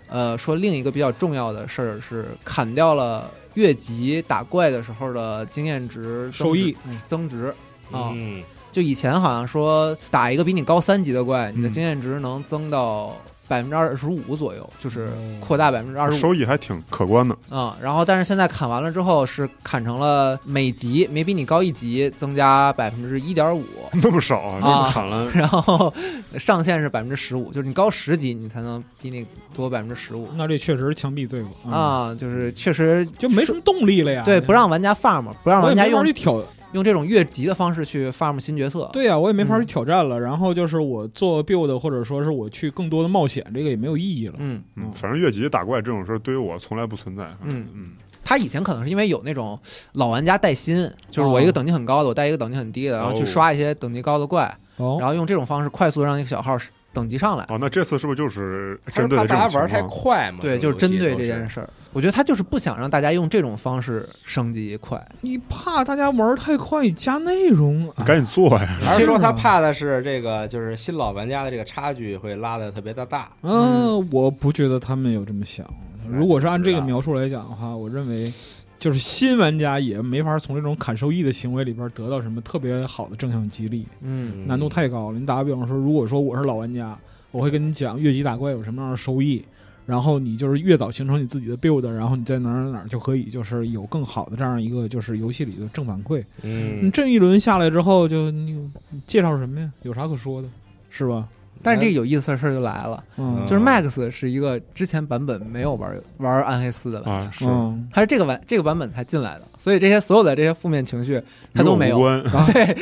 呃，说另一个比较重要的事儿是砍掉了越级打怪的时候的经验值增收益嗯增值啊。嗯就以前好像说打一个比你高三级的怪，你的嗯经验值能增到百分之二十五左右，就是扩大百分之二十五收益还挺可观的。啊。然后，但是现在砍完了之后是砍成了每级每比你高一级增加百分之一点五，那么少啊，这么砍了，然后上限是百分之十五，就是你高十级你才能比你多百分之十五那这确实是枪毙罪过，嗯，啊。就是确实就没什么动力了呀。对，不让玩家 farm，不让玩家用去挑，用这种越级的方式去 farm 新角色。对呀、我也没法嗯去挑战了。然后就是我做 build，或者说是我去更多的冒险，这个也没有意义了。嗯，嗯，反正越级打怪这种事儿对于我从来不存在。嗯嗯，他以前可能是因为有那种老玩家带新，就是我一个等级很高的，我带一个等级很低的，然后去哦刷一些等级高的怪，哦然后用这种方式快速让一个小号等级上来。哦，那这次是不是就是针对的这大家玩太？快嘛？对，就是针对这件事。儿。我觉得他就是不想让大家用这种方式升级快。你怕大家玩太快，你加内容，你赶紧做呀！还 是说他怕的是这个，就是新老玩家的这个差距会拉的特别的大？嗯，我不觉得他们有这么想。如果是按这个描述来讲的话，我认为就是新玩家也没法从这种砍收益的行为里边得到什么特别好的正向激励，嗯难度太高了。你打个比方说，如果说我是老玩家，我会跟你讲越级打怪有什么样的收益。然后你就是越早形成你自己的 build，然后你在哪儿哪儿就可以，就是有更好的这样一个就是游戏里的正反馈。你嗯，这一轮下来之后，就你你介绍什么呀？有啥可说的，是吧？但是这个有意思的事儿就来了，嗯，就是 Max 是一个之前版本没有玩玩暗黑四的玩家，啊，是。嗯，他是这个版这个版本才进来的，所以这些所有的这些负面情绪他都没有。对，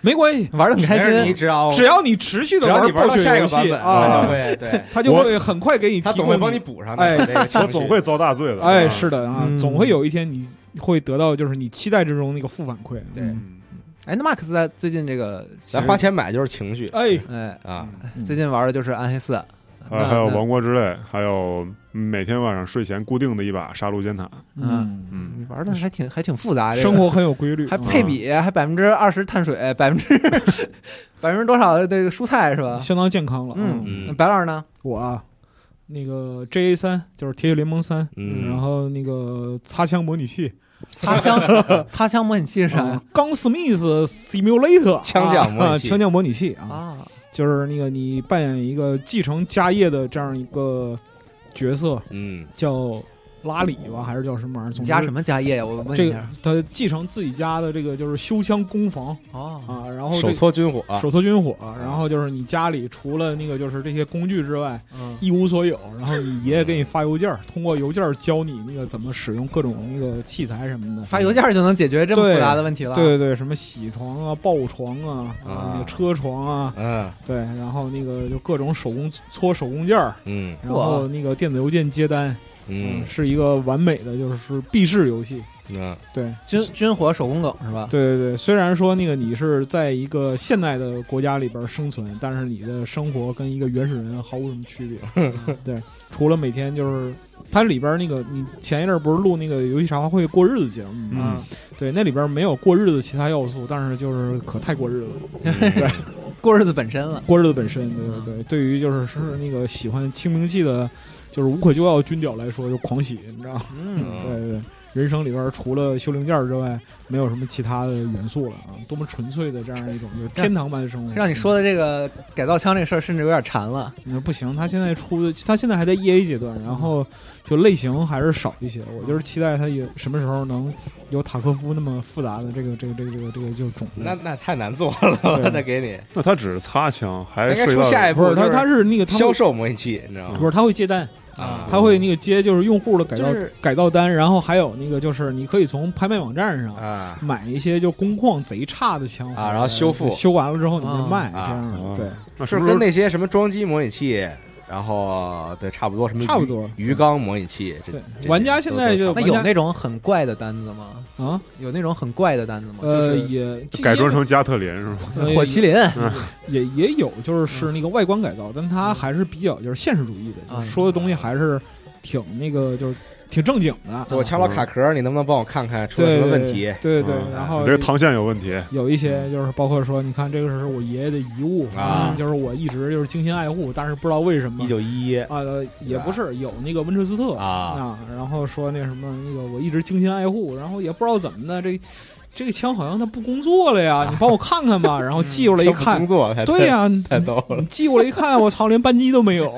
没关系，玩的很开心。只要只要你持续的玩你玩到暴雪游下一个版本，戏啊他就，会对，他就会很快给你提供他总会帮你。补上的。哎这个情绪我总会遭大罪的。哎，啊是的啊，嗯。总会有一天你会得到就是你期待之中那个负反馈。对哎，那 Max 在最近这个咱花，钱买就是情绪哎，哎，啊。嗯最近玩的就是暗黑四，啊，还有王国之泪，还有每天晚上睡前固定的一把杀戮尖塔。嗯嗯，你玩的还挺还挺复杂，这个生活很有规律，还啊配比，还百分之二十碳水，百分之 百分之多少的这个蔬菜是吧？相当健康了。嗯，嗯那白老师呢？我啊，那个 J A 三就是铁血联盟三，嗯，然后那个擦枪模拟器，擦枪 擦枪模拟器是啥啊呀？钢 Smith Simulator 枪匠模拟器啊枪匠模拟器啊，啊，就是那个你扮演一个继承家业的这样一个角色，嗯叫拉里吧，还是叫什么玩意儿？总之加什么家业呀？我问这个一下。他继承自己家的这个就是修枪工坊哦，啊，然后手这搓军火，手搓军火，然后就是你家里除了那个就是这些工具之外嗯，一无所有，然后你爷爷给你发邮件儿，通过邮件教你那个怎么使用各种那个器材什么的。发邮件就能解决这么复杂的问题了。对对对，什么洗床啊、抱床啊、啊那个车床啊，嗯对，然后那个就各种手工搓手工件儿，嗯然后那个电子邮件接单，嗯是一个完美的就是闭式游戏。嗯对，军军火手工梗是吧？对对对，虽然说那个你是在一个现代的国家里边生存，但是你的生活跟一个原始人毫无什么区别。对，除了每天就是它里边那个，你前一阵不是录那个游戏茶话会过日子节目吗？嗯，对，那里边没有过日子其他要素，但是就是可太过日子了。对，过日子本身了。过日子本身，对对对，对于就是是那个喜欢清明系的，就是无可救药军屌来说，就狂喜，你知道吗？嗯，对 对对，人生里边除了修零件之外，没有什么其他的元素了啊！多么纯粹的这样一种就是天堂般的生活。让你说的这个改造枪这事儿，甚至有点馋了。你说不行，他现在出的，他现在还在 E A 阶段，然后就类型还是少一些。我就是期待他有什么时候能有塔科夫那么复杂的这个这个这个这个这个就是种类。那那太难做了，我得 给你那他只是擦枪，还应该出下一步不是他，就是他是那个他销售模拟器，你知道吗？不是他会接单，啊，他会那个接就是用户的改造、就是改造单，然后还有那个就是你可以从拍卖网站上啊。买一些就工况贼差的枪啊然后修复。修完了之后你再卖，啊这样啊。对。是跟那些什么装机模拟器，然后对，差不多什么鱼差不多鱼缸模拟器，这对玩家现在就那有那种很怪的单子吗？啊，有那种很怪的单子吗？呃，就是也改装成加特林是吧？呃火麒麟，也也有，就是是那个外观改造，但它还是比较就是现实主义的，就说的东西还是挺那个就是挺正经的。就我敲了卡壳，你能不能帮我看看出了什么问题？对对，嗯。然后你这个膛线有问题，有一些就是包括说，你看这个是我爷爷的遗物啊。嗯就是我一直就是精心爱护，但是不知道为什么。一九一一。啊，呃也不是有那个温彻斯特。啊然后说那什么那个我一直精心爱护，然后也不知道怎么的这这个枪好像它不工作了呀，你帮我看看吧。然后寄过来一看工，作，对呀，太逗了你寄过来一看，我操，连扳机都没有。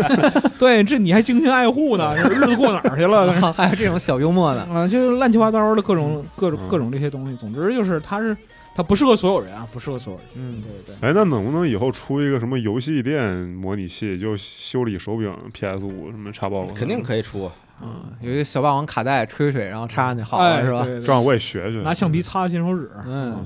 对，这你还精心爱护呢，这日子过哪儿去了？还有这种小幽默呢，啊，就是乱七八糟的各种各种嗯各种这些东西。总之就是它是它不适合所有人啊，不适合所有人。嗯，对对。哎，那能不能以后出一个什么游戏店模拟器，就修理手柄、PS 五什么插爆？肯定可以出。嗯，有一个小霸王卡带吹吹，然后插上去好哎了是吧？这样我也学学。拿橡皮擦金手指。嗯，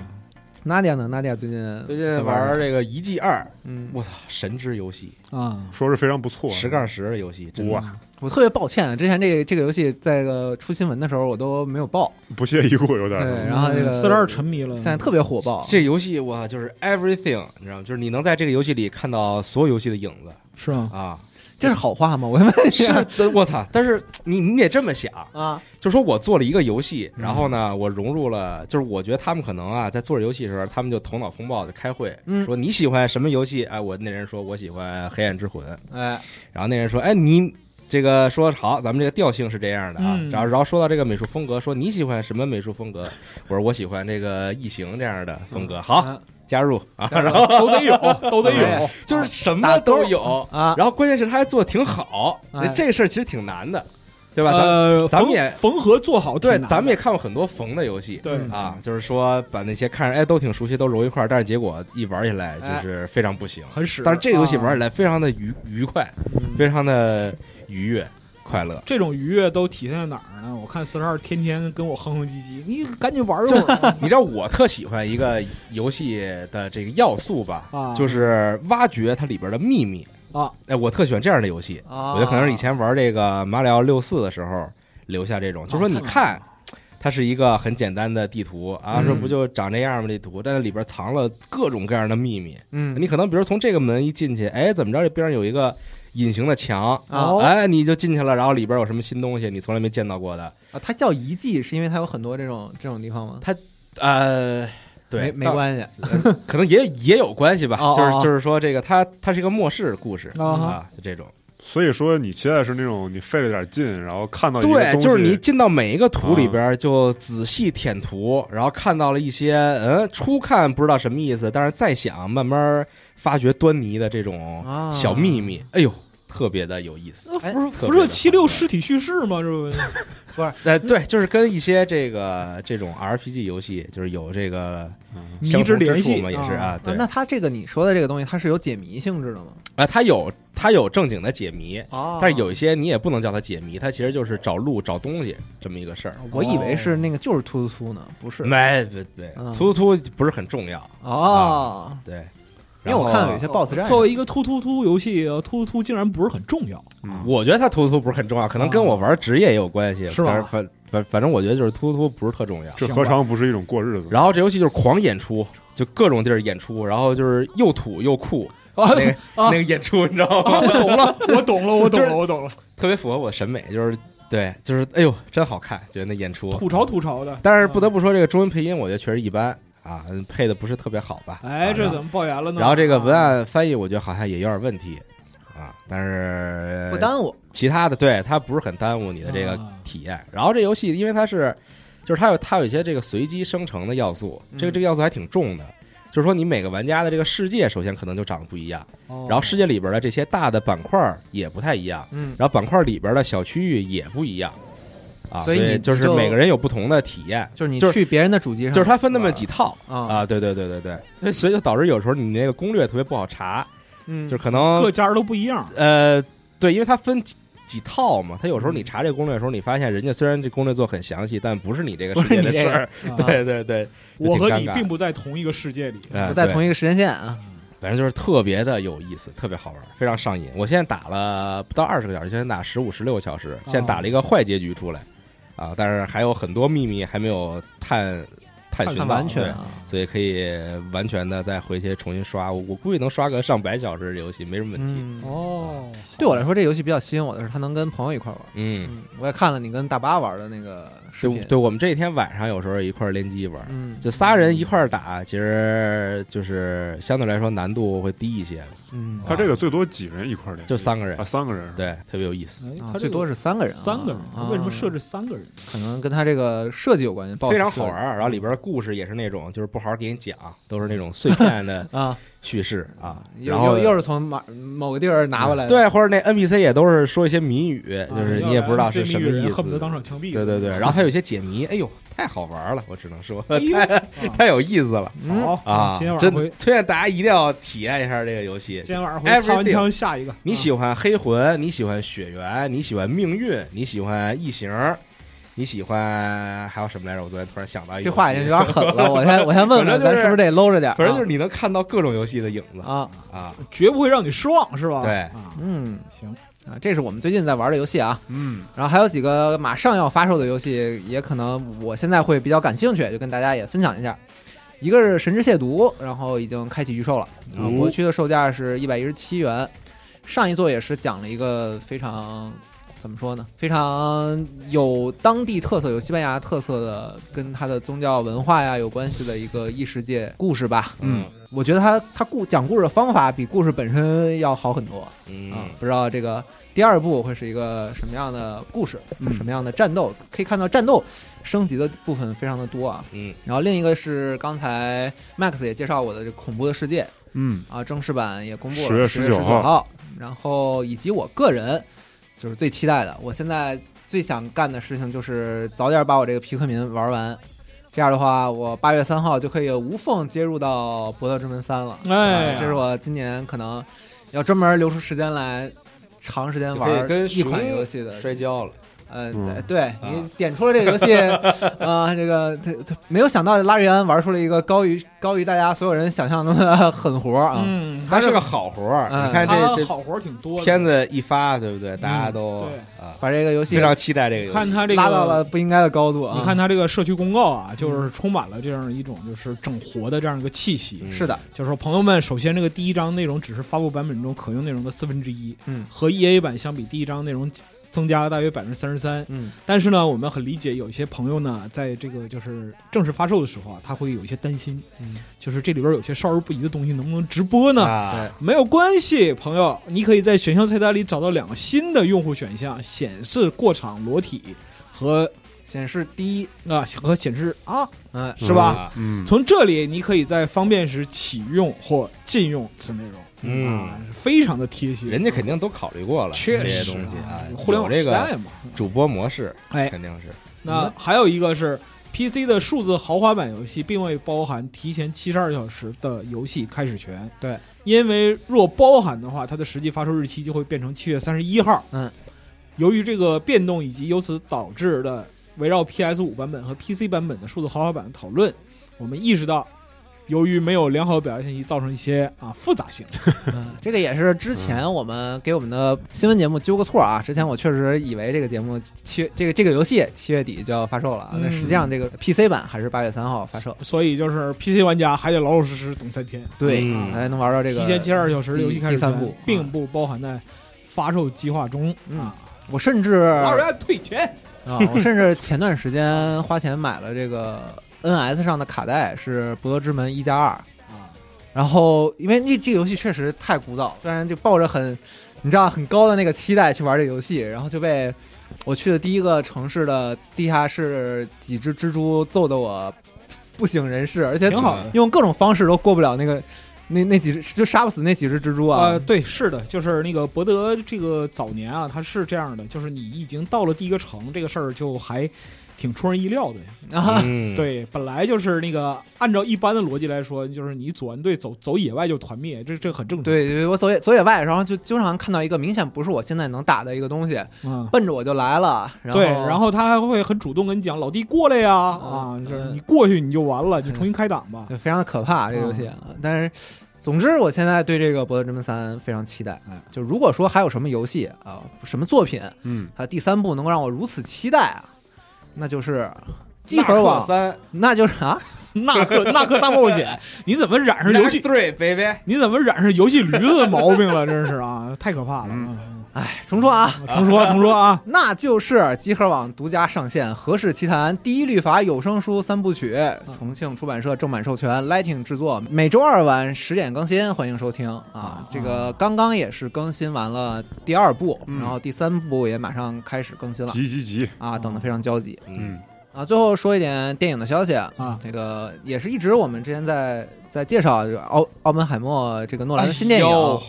娜迪亚呢？娜迪亚最近最近玩这个遗迹二，嗯，我操，神之游戏，啊，说是非常不错，十杠十的游戏，真的。哇，我特别抱歉，之前这个这个游戏在个出新闻的时候我都没有报，不屑一顾，有点对，然后这个四十二沉迷了，现在特别火爆，这游戏哇，就是 everything，你知道吗？就是你能在这个游戏里看到所有游戏的影子。是吗？啊，这是好话吗？我问一是下，我操！但是你你得这么想，啊，就是说我做了一个游戏，然后呢，我融入了，就是我觉得他们可能啊，在做游戏的时候，他们就头脑风暴的开会，嗯说你喜欢什么游戏？哎，我那人说我喜欢《黑暗之魂》，哎，然后那人说，哎，你这个说好，咱们这个调性是这样的啊。嗯然后然后说到这个美术风格，说你喜欢什么美术风格？我说我喜欢这个异形这样的风格，好啊加入啊，然后 都得有，都得哎有。就是什么都有。啊，然后关键是他还做的挺好，这事儿其实挺难的，对吧？咱呃，咱们也缝合做好对，咱们也看过很多缝的游戏，对啊，就是说把那些看着哎都挺熟悉都揉一块儿，但是结果一玩起来就是非常不行。很屎。但是这个游戏玩起啊来非常的愉愉快，嗯非常的愉悦快乐。这种愉悦都体现在哪儿呢？我看四十二天天跟我哼哼唧唧，你赶紧玩一会儿你知道我特喜欢一个游戏的这个要素吧，啊就是挖掘它里边的秘密啊。哎，我特喜欢这样的游戏。啊，我觉得可能是以前玩这个马里奥六四的时候留下这种，就是说你看。它是一个很简单的地图啊，嗯说不就长这样吗？这图，但是里边藏了各种各样的秘密。嗯，你可能比如从这个门一进去，哎，怎么着？这边上有一个隐形的墙，哦。哎，你就进去了，然后里边有什么新东西，你从来没见到过的。啊，它叫遗迹，是因为它有很多这种这种地方吗？它呃，对，没没关系，可能也也有关系吧，哦哦就是就是说这个它它是一个末世故事啊就这种。所以说，你期待是那种你费了点劲，然后看到一对，就是你进到每一个图里边，就仔细舔图，然后看到了一些嗯，初看不知道什么意思，但是再想慢慢发掘端倪的这种啊。小秘密，哎呦，特别的有意思。辐辐射七六尸体叙事吗，这不不是呃，对，就是跟一些这个这种 RPG 游戏，就是有这个迷相同之之联系嘛，也是啊。那它这个你说的这个东西，它是有解谜性质的吗？啊，它有它有正经的解谜，哦但是有一些你也不能叫它解谜，它其实就是找路找东西这么一个事儿。我以为是那个就是突突突呢，不是没对对嗯，突突突不是很重要，哦，对。因为我看到有一些，BOSS 战，作为一个突突突游戏，呃突突突竟然不是很重要。嗯我觉得它突突突不是很重要，可能跟我玩职业也有关系，是吧反反反正我觉得就是突突突不是特重要。这何尝不是一种过日子？然后这游戏就是狂演出，就各种地儿演出，然后就是又土又酷，啊那个那个演出你知道吗？我懂了，我懂了，我懂了，我懂了。特别符合我的审美，就是对，就是哎呦真好看，觉得那演出。吐槽吐槽的，但是不得不说，这个中文配音我觉得确实一般啊，配的不是特别好吧？哎，啊这怎么爆言了呢？然后这个文啊案翻译，我觉得好像也有点问题啊，但是不耽误。其他的对它不是很耽误你的这个啊体验。然后这游戏因为它是，就是它有它有一些这个随机生成的要素，这个嗯这个要素还挺重的。就是说，你每个玩家的这个世界，首先可能就长得不一样，哦然后世界里边的这些大的板块也不太一样，嗯，然后板块里边的小区域也不一样，啊，所以你就是每个人有不同的体验，就是你就是去别人的主机上，就是它分那么几套啊啊，对对对对对，所以就导致有时候你那个攻略特别不好查，嗯，就可能各家都不一样。呃，对，因为它分几几套嘛，它有时候嗯你查这个攻略的时候，你发现人家虽然这攻略做很详细，但不是你这个不世界的事儿，啊对对对，我和你并不在同一个世界里。哎不在同一个时间线啊。反正就是特别的有意思，特别好玩，非常上瘾。我现在打了不到二十个小时，现在打十五、十六个小时，现在打了一个坏结局出来啊，但是还有很多秘密还没有探探寻到，完全啊，所以可以完全的再回去重新刷。我我估计能刷个上百小时这游戏没什么问题。嗯，哦，对我来说，这游戏比较吸引我的是它能跟朋友一块玩。嗯，嗯，我也看了你跟大巴玩的那个视频。对对，我们这一天晚上有时候一块联机玩，嗯，就仨人一块打，其实就是相对来说难度会低一些，嗯，他这个最多几人一块联？就三个人啊，，三个人。对，特别有意思，他，哎最多是三个人啊，三个人，啊为什么设置三个人？可能跟他这个设计有关系，非常好玩。然后里边故事也是那种就是不好好给你讲，都是那种碎片的 啊，叙事啊，然后又又是从某某个地儿拿过来的，对，或者那 NPC 也都是说一些谜语，就是你也不知道是什么意思，恨不得当场枪毙。对对对，然后还有一些解谜，哎呦，太好玩了，我只能说 太太有意思了嗯，好啊！今天晚真上回，推荐大家一定要体验一下这个游戏今。天晚上回擦完 Everything 枪下一个。你喜欢黑魂，你喜欢血缘，你喜欢命运，你喜欢异形，你喜欢还有什么来着？我昨天突然想到一个这话已经有点狠了，我先我先问问，反正就是咱是不是得搂着点？反正就是你能看到各种游戏的影子啊，啊，绝不会让你失望，是吧？对啊，嗯行，啊，这是我们最近在玩的游戏啊。嗯，然后还有几个马上要发售的游戏，也可能我现在会比较感兴趣，就跟大家也分享一下。一个是《神之亵渎》，然后已经开启预售了，然后国区的售价是一百一十七元。上一座也是讲了一个非常怎么说呢，非常有当地特色、有西班牙特色的，跟它的宗教文化呀有关系的一个异世界故事吧。嗯我觉得他他故讲故事的方法比故事本身要好很多啊、嗯不知道这个第二部会是一个什么样的故事，嗯什么样的战斗？可以看到战斗升级的部分非常的多啊。嗯然后另一个是刚才 Max 也介绍我的这恐怖的世界嗯，啊，正式版也公布了10月10月19 19号号，然后以及我个人就是最期待的，我现在最想干的事情就是早点把我这个皮克民玩完。这样的话，我八月三号就可以无缝接入到《博德之门三》了。哎啊这是我今年可能要专门留出时间来长时间玩一款游戏的。摔跤了，呃，嗯对你点出了这个游戏，啊，这个他他没有想到拉瑞安玩出了一个高于高于大家所有人想象中的狠活啊！嗯，它是个好活儿。嗯你看这这好活儿挺多的。片子一发，对不对？大家都对啊，把这个游戏非常期待这个游戏。看他这个拉到了不应该的高度啊！你看他这个社区公告啊，就是充满了这样一种就是整活的这样一个气息。嗯是的，就是说，朋友们，首先这个第一章内容只是发布版本中可用内容的四分之一，嗯和 EA 版相比，第一章内容增加了大约百分之三十三。嗯。但是呢，我们很理解有一些朋友呢，在这个就是正式发售的时候啊，他会有一些担心，嗯，就是这里边有些少儿不宜的东西能不能直播呢？啊，没有关系，朋友，你可以在选项菜单里找到两个新的用户选项：显示过场裸体和显示第一，啊和显示啊，嗯，是吧？啊嗯，从这里你可以在方便时启用或禁用此内容，嗯啊，非常的贴心。人家肯定都考虑过了，确这些实东西啊，互联网这个时代嘛。主播模式，哎，肯定是那还有一个是 PC 的数字豪华版游戏，并未包含提前七十二小时的游戏开始权。对，因为若包含的话，它的实际发售日期就会变成七月三十一号。嗯，由于这个变动以及由此导致的围绕 PS 五版本和 PC 版本的数字豪华版的讨论，我们意识到。由于没有良好的表达信息，造成一些啊复杂性。嗯 这个也是之前我们给我们的新闻节目纠个错啊。之前我确实以为这个节目七这个这个游戏七月底就要发售了啊，那嗯实际上这个 PC 版还是八月三号发售。所以就是 PC 玩家还得老老实实等三天。对，嗯才能玩到这个提前七十二小时的游戏开始第三部并不包含在发售计划中嗯啊。我甚至老人退钱，啊，我甚至前段时间花钱买了这个 NS 上的卡带，是《博德之门一加二》啊，然后因为那这个游戏确实太古早，虽然就抱着很你知道很高的那个期待去玩这个游戏，然后就被我去的第一个城市的地下室几只蜘蛛揍得我不省人事，而且挺好的。用各种方式都过不了那个那那几只就杀不死那几只蜘蛛啊呃，。对，是的，就是那个博德这个早年啊，他是这样的，就是你已经到了第一个城，这个事儿就还挺出人意料的。啊，嗯，对，本来就是那个按照一般的逻辑来说，就是你组完队走走野外就团灭，这这很正常。，对对，我走野走野外，然后就经常看到一个明显不是我现在能打的一个东西，嗯。奔着我就来了。然后对，然后他还会很主动跟你讲：“老弟过来呀，啊，嗯就是你过去你就完了，就重新开档吧。就非常的可怕这个游戏啊。但是总之，我现在对这个《博德之门三》非常期待哎。就如果说还有什么游戏啊、什么作品，嗯，它第三部能够让我如此期待啊，那就是集合网，三那就是啊，纳克纳克大冒险，你怎么染上游戏？three baby，你怎么染上游戏驴子的毛病了？真是啊，太可怕了！嗯哎，重说啊，重说重说啊，那就是集合网独家上线《何氏奇谈》第一律法有声书三部曲，重庆出版社正版授权，Lighting 制作，每周二晚十点更新，欢迎收听。啊！这个刚刚也是更新完了第二部，嗯。然后第三部也马上开始更新了。急急急，啊，等得非常焦急。嗯。啊！最后说一点电影的消息啊这个也是一直我们之前在在介绍这个奥奥本海默这个诺兰的新电影。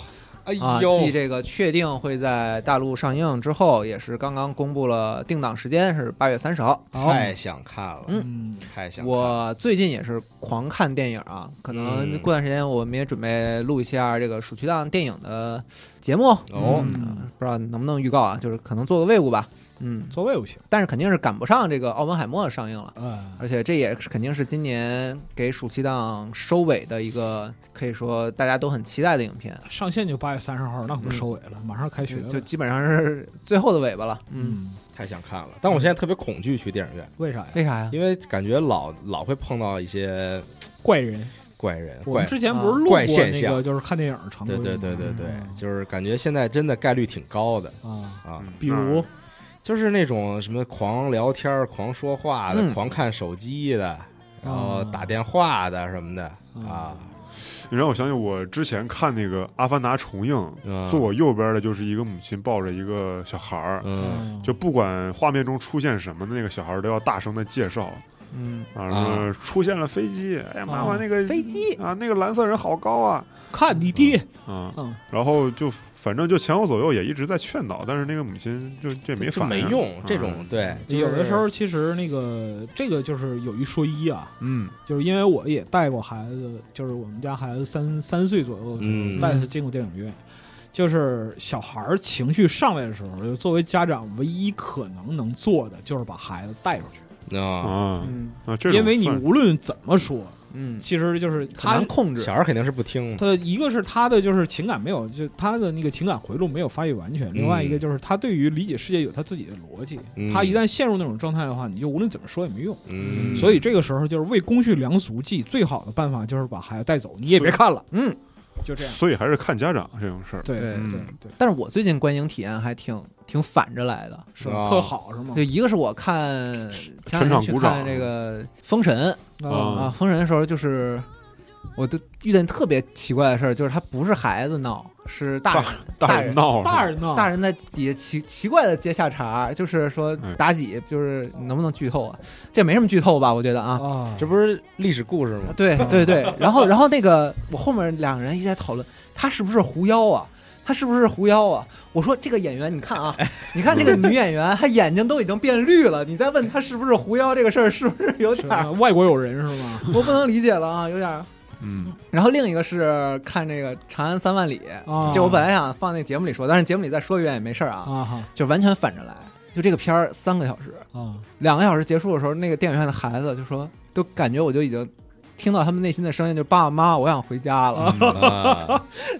哎呦，啊，继这个确定会在大陆上映之后，也是刚刚公布了定档时间是八月三十号。太想看了，嗯嗯太想看了。我最近也是狂看电影啊，可能嗯过段时间我们也准备录一下这个暑期档电影的节目，哦，嗯不知道能不能预告啊，就是可能做个位务吧。嗯，座位不行，但是肯定是赶不上这个奥本海默上映了。嗯，而且这也是肯定是今年给暑期档收尾的一个，可以说大家都很期待的影片。上线就八月三十号，那可不收尾了，马上开学就了。就基本上是最后的尾巴了。嗯，嗯，太想看了，但我现在特别恐惧去电影院，为啥呀？为啥呀？因为感觉老老会碰到一些怪人，怪人、怪我们之前不是录过那个就是看电影常规对对对对对，嗯。就是感觉现在真的概率挺高的。啊，啊，嗯比如就是那种什么狂聊天、狂说话的、嗯。狂看手机的，然后啊打电话的什么的啊，你让我想起我之前看那个《阿凡达》重映，嗯。坐我右边的就是一个母亲抱着一个小孩儿，嗯。就不管画面中出现什么，那个小孩儿都要大声的介绍嗯，啊，出现了飞机，哎呀妈妈啊那个飞机。啊，那个蓝色人好高啊。看你爹，啊，嗯，然后就反正就前后左右也一直在劝导，但是那个母亲就这没就反应没用，这啊种对，就是有的时候其实那个这个就是有一说一啊，嗯就是因为我也带过孩子，就是我们家孩子三三岁左右的时候，嗯带他进过电影院。就是小孩儿情绪上来的时候，就作为家长唯一可能能做的，就是把孩子带出去，啊，啊嗯啊，这因为你无论怎么说，嗯，其实就是很他难控制小。孩肯定是不听，他一个是他的就是情感没有，就他的那个情感回路没有发育完全；另外一个就是他对于理解世界有他自己的逻辑。嗯他一旦陷入那种状态的话，你就无论怎么说也没用。嗯，所以这个时候就是为公序良俗计，最好的办法就是把孩子带走，你也别看了，嗯，就这样。所以还是看家长这种事儿。对对对嗯对，但是我最近观影体验还挺挺反着来的。是特好是吗就？一个是我看前两天去全场鼓掌看这个《封神》啊啊，《封神》的时候就是。我都遇见特别奇怪的事儿，就是他不是孩子闹，是大人大大人人闹，大人闹？大人在底下奇奇怪的接下茬，就是说嗯妲己，就是能不能剧透啊？这没什么剧透吧？我觉得啊，啊，这不是历史故事吗？对对对，然后然后那个我后面两个人一直在讨论，他是不是狐妖啊？他是不是狐妖啊？我说这个演员，你看啊，你看这个女演员，她眼睛都已经变绿了，你再问她是不是狐妖这个事儿，是不是 有点外国友人是吗？我不能理解了啊，有点儿。嗯然后另一个是看这个《长安三万里》，啊就我本来想放那节目里说，但是节目里再说一遍也没事儿啊，就完全反着来。就这个片儿三个小时，啊两个小时结束的时候，那个电影院的孩子就说，都感觉我就已经听到他们内心的声音，就爸爸妈妈，我想回家了，啊，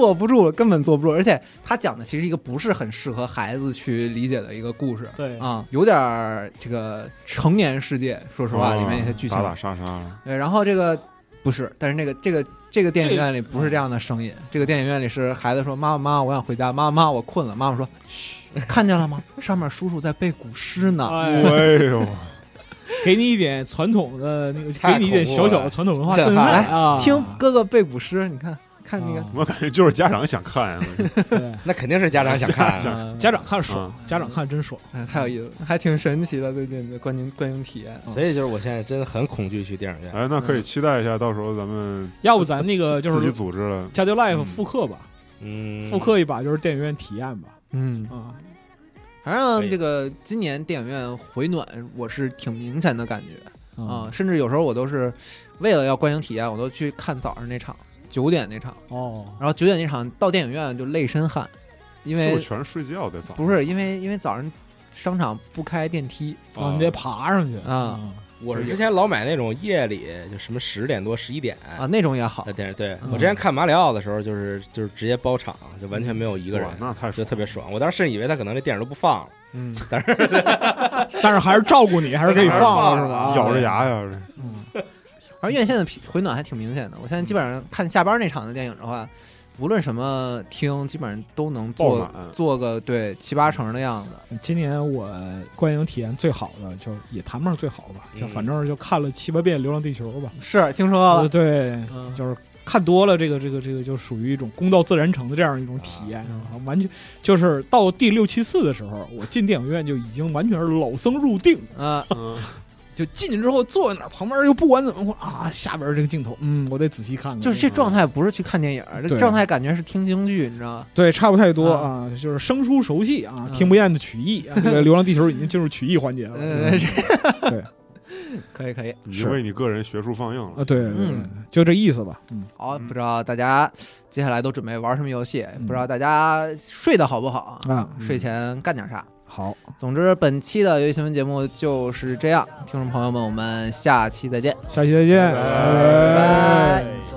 坐不住了，根本坐不住。而且他讲的其实一个不是很适合孩子去理解的一个故事，对啊，有点儿这个成年世界，说实话，啊里面一些剧情打打杀杀，对，然后这个不是，但是那个这个这个电影院里不是这样的声音，这个电影院里是孩子说妈妈妈妈我想回家，妈妈妈我困了，妈妈说嘘，看见了吗？上面叔叔在背古诗呢。哎，哎呦，给你一点传统的那个，给你一点小小的传统文化震撼啊！听哥哥背古诗，你看看那个啊。我感觉就是家长想看呀，对 那肯定是家长想看家啊，家长看爽啊，家长看真爽。哎太有意思，还挺神奇的最近的观影观影体验。所以就是我现在真的很恐惧去电影院。哎，那可以期待一下，到时候咱们要不咱那个就是自己是组织了，家丢 life 嗯。复刻吧，嗯，复刻一把就是电影院体验吧。嗯，啊，反正这个今年电影院回暖，我是挺明显的感觉。啊，甚至有时候我都是为了要观影体验，我都去看早上那场九点那场，哦，然后九点那场到电影院就累身汗，因为是不是全是睡觉在早？上？不是因为因为早上商场不开电梯，啊，你得爬上去。啊。我是之前老买那种夜里就什么十点多十一点啊，那种也好。的。电视。对。嗯。我之前看马里奥的时候，就是就是直接包场，就完全没有一个人哇，那太就爽特别爽。我当时甚至以为他可能这电影都不放。了，嗯，但是但是还是照顾你，还是可以放了，是吧？啊咬着牙呀，而院线的回暖还挺明显的。我现在基本上看下班那场的电影的话，无论什么厅，基本上都能做爆满做个对七八成的样子。今年我观影体验最好的，就也谈不上最好吧，就嗯反正就看了七八遍《流浪地球》吧。是听说对，嗯就是看多了，这个这个这个就属于一种公到自然成的这样一种体验？完全就是到第六七次的时候，我进电影院就已经完全是老僧入定，啊，嗯，就进去之后坐在哪儿，旁边又不管怎么啊，下边这个镜头，嗯，我得仔细看看。就是这状态不是去看电影，这状态感觉是听京剧，你知道吗？对，差不太多啊啊，就是生疏熟悉啊，嗯听不厌的曲艺啊。这个《流浪地球》已经进入曲艺环节了。对可 以可以。你为你个人学术放映了啊，，对，嗯就这意思吧。嗯，好，不知道大家接下来都准备玩什么游戏？嗯不知道大家睡得好不好？啊，睡前干点啥？好，总之，本期的游戏新闻节目就是这样，听众朋友们，我们下期再见。下期再见，拜拜。拜そ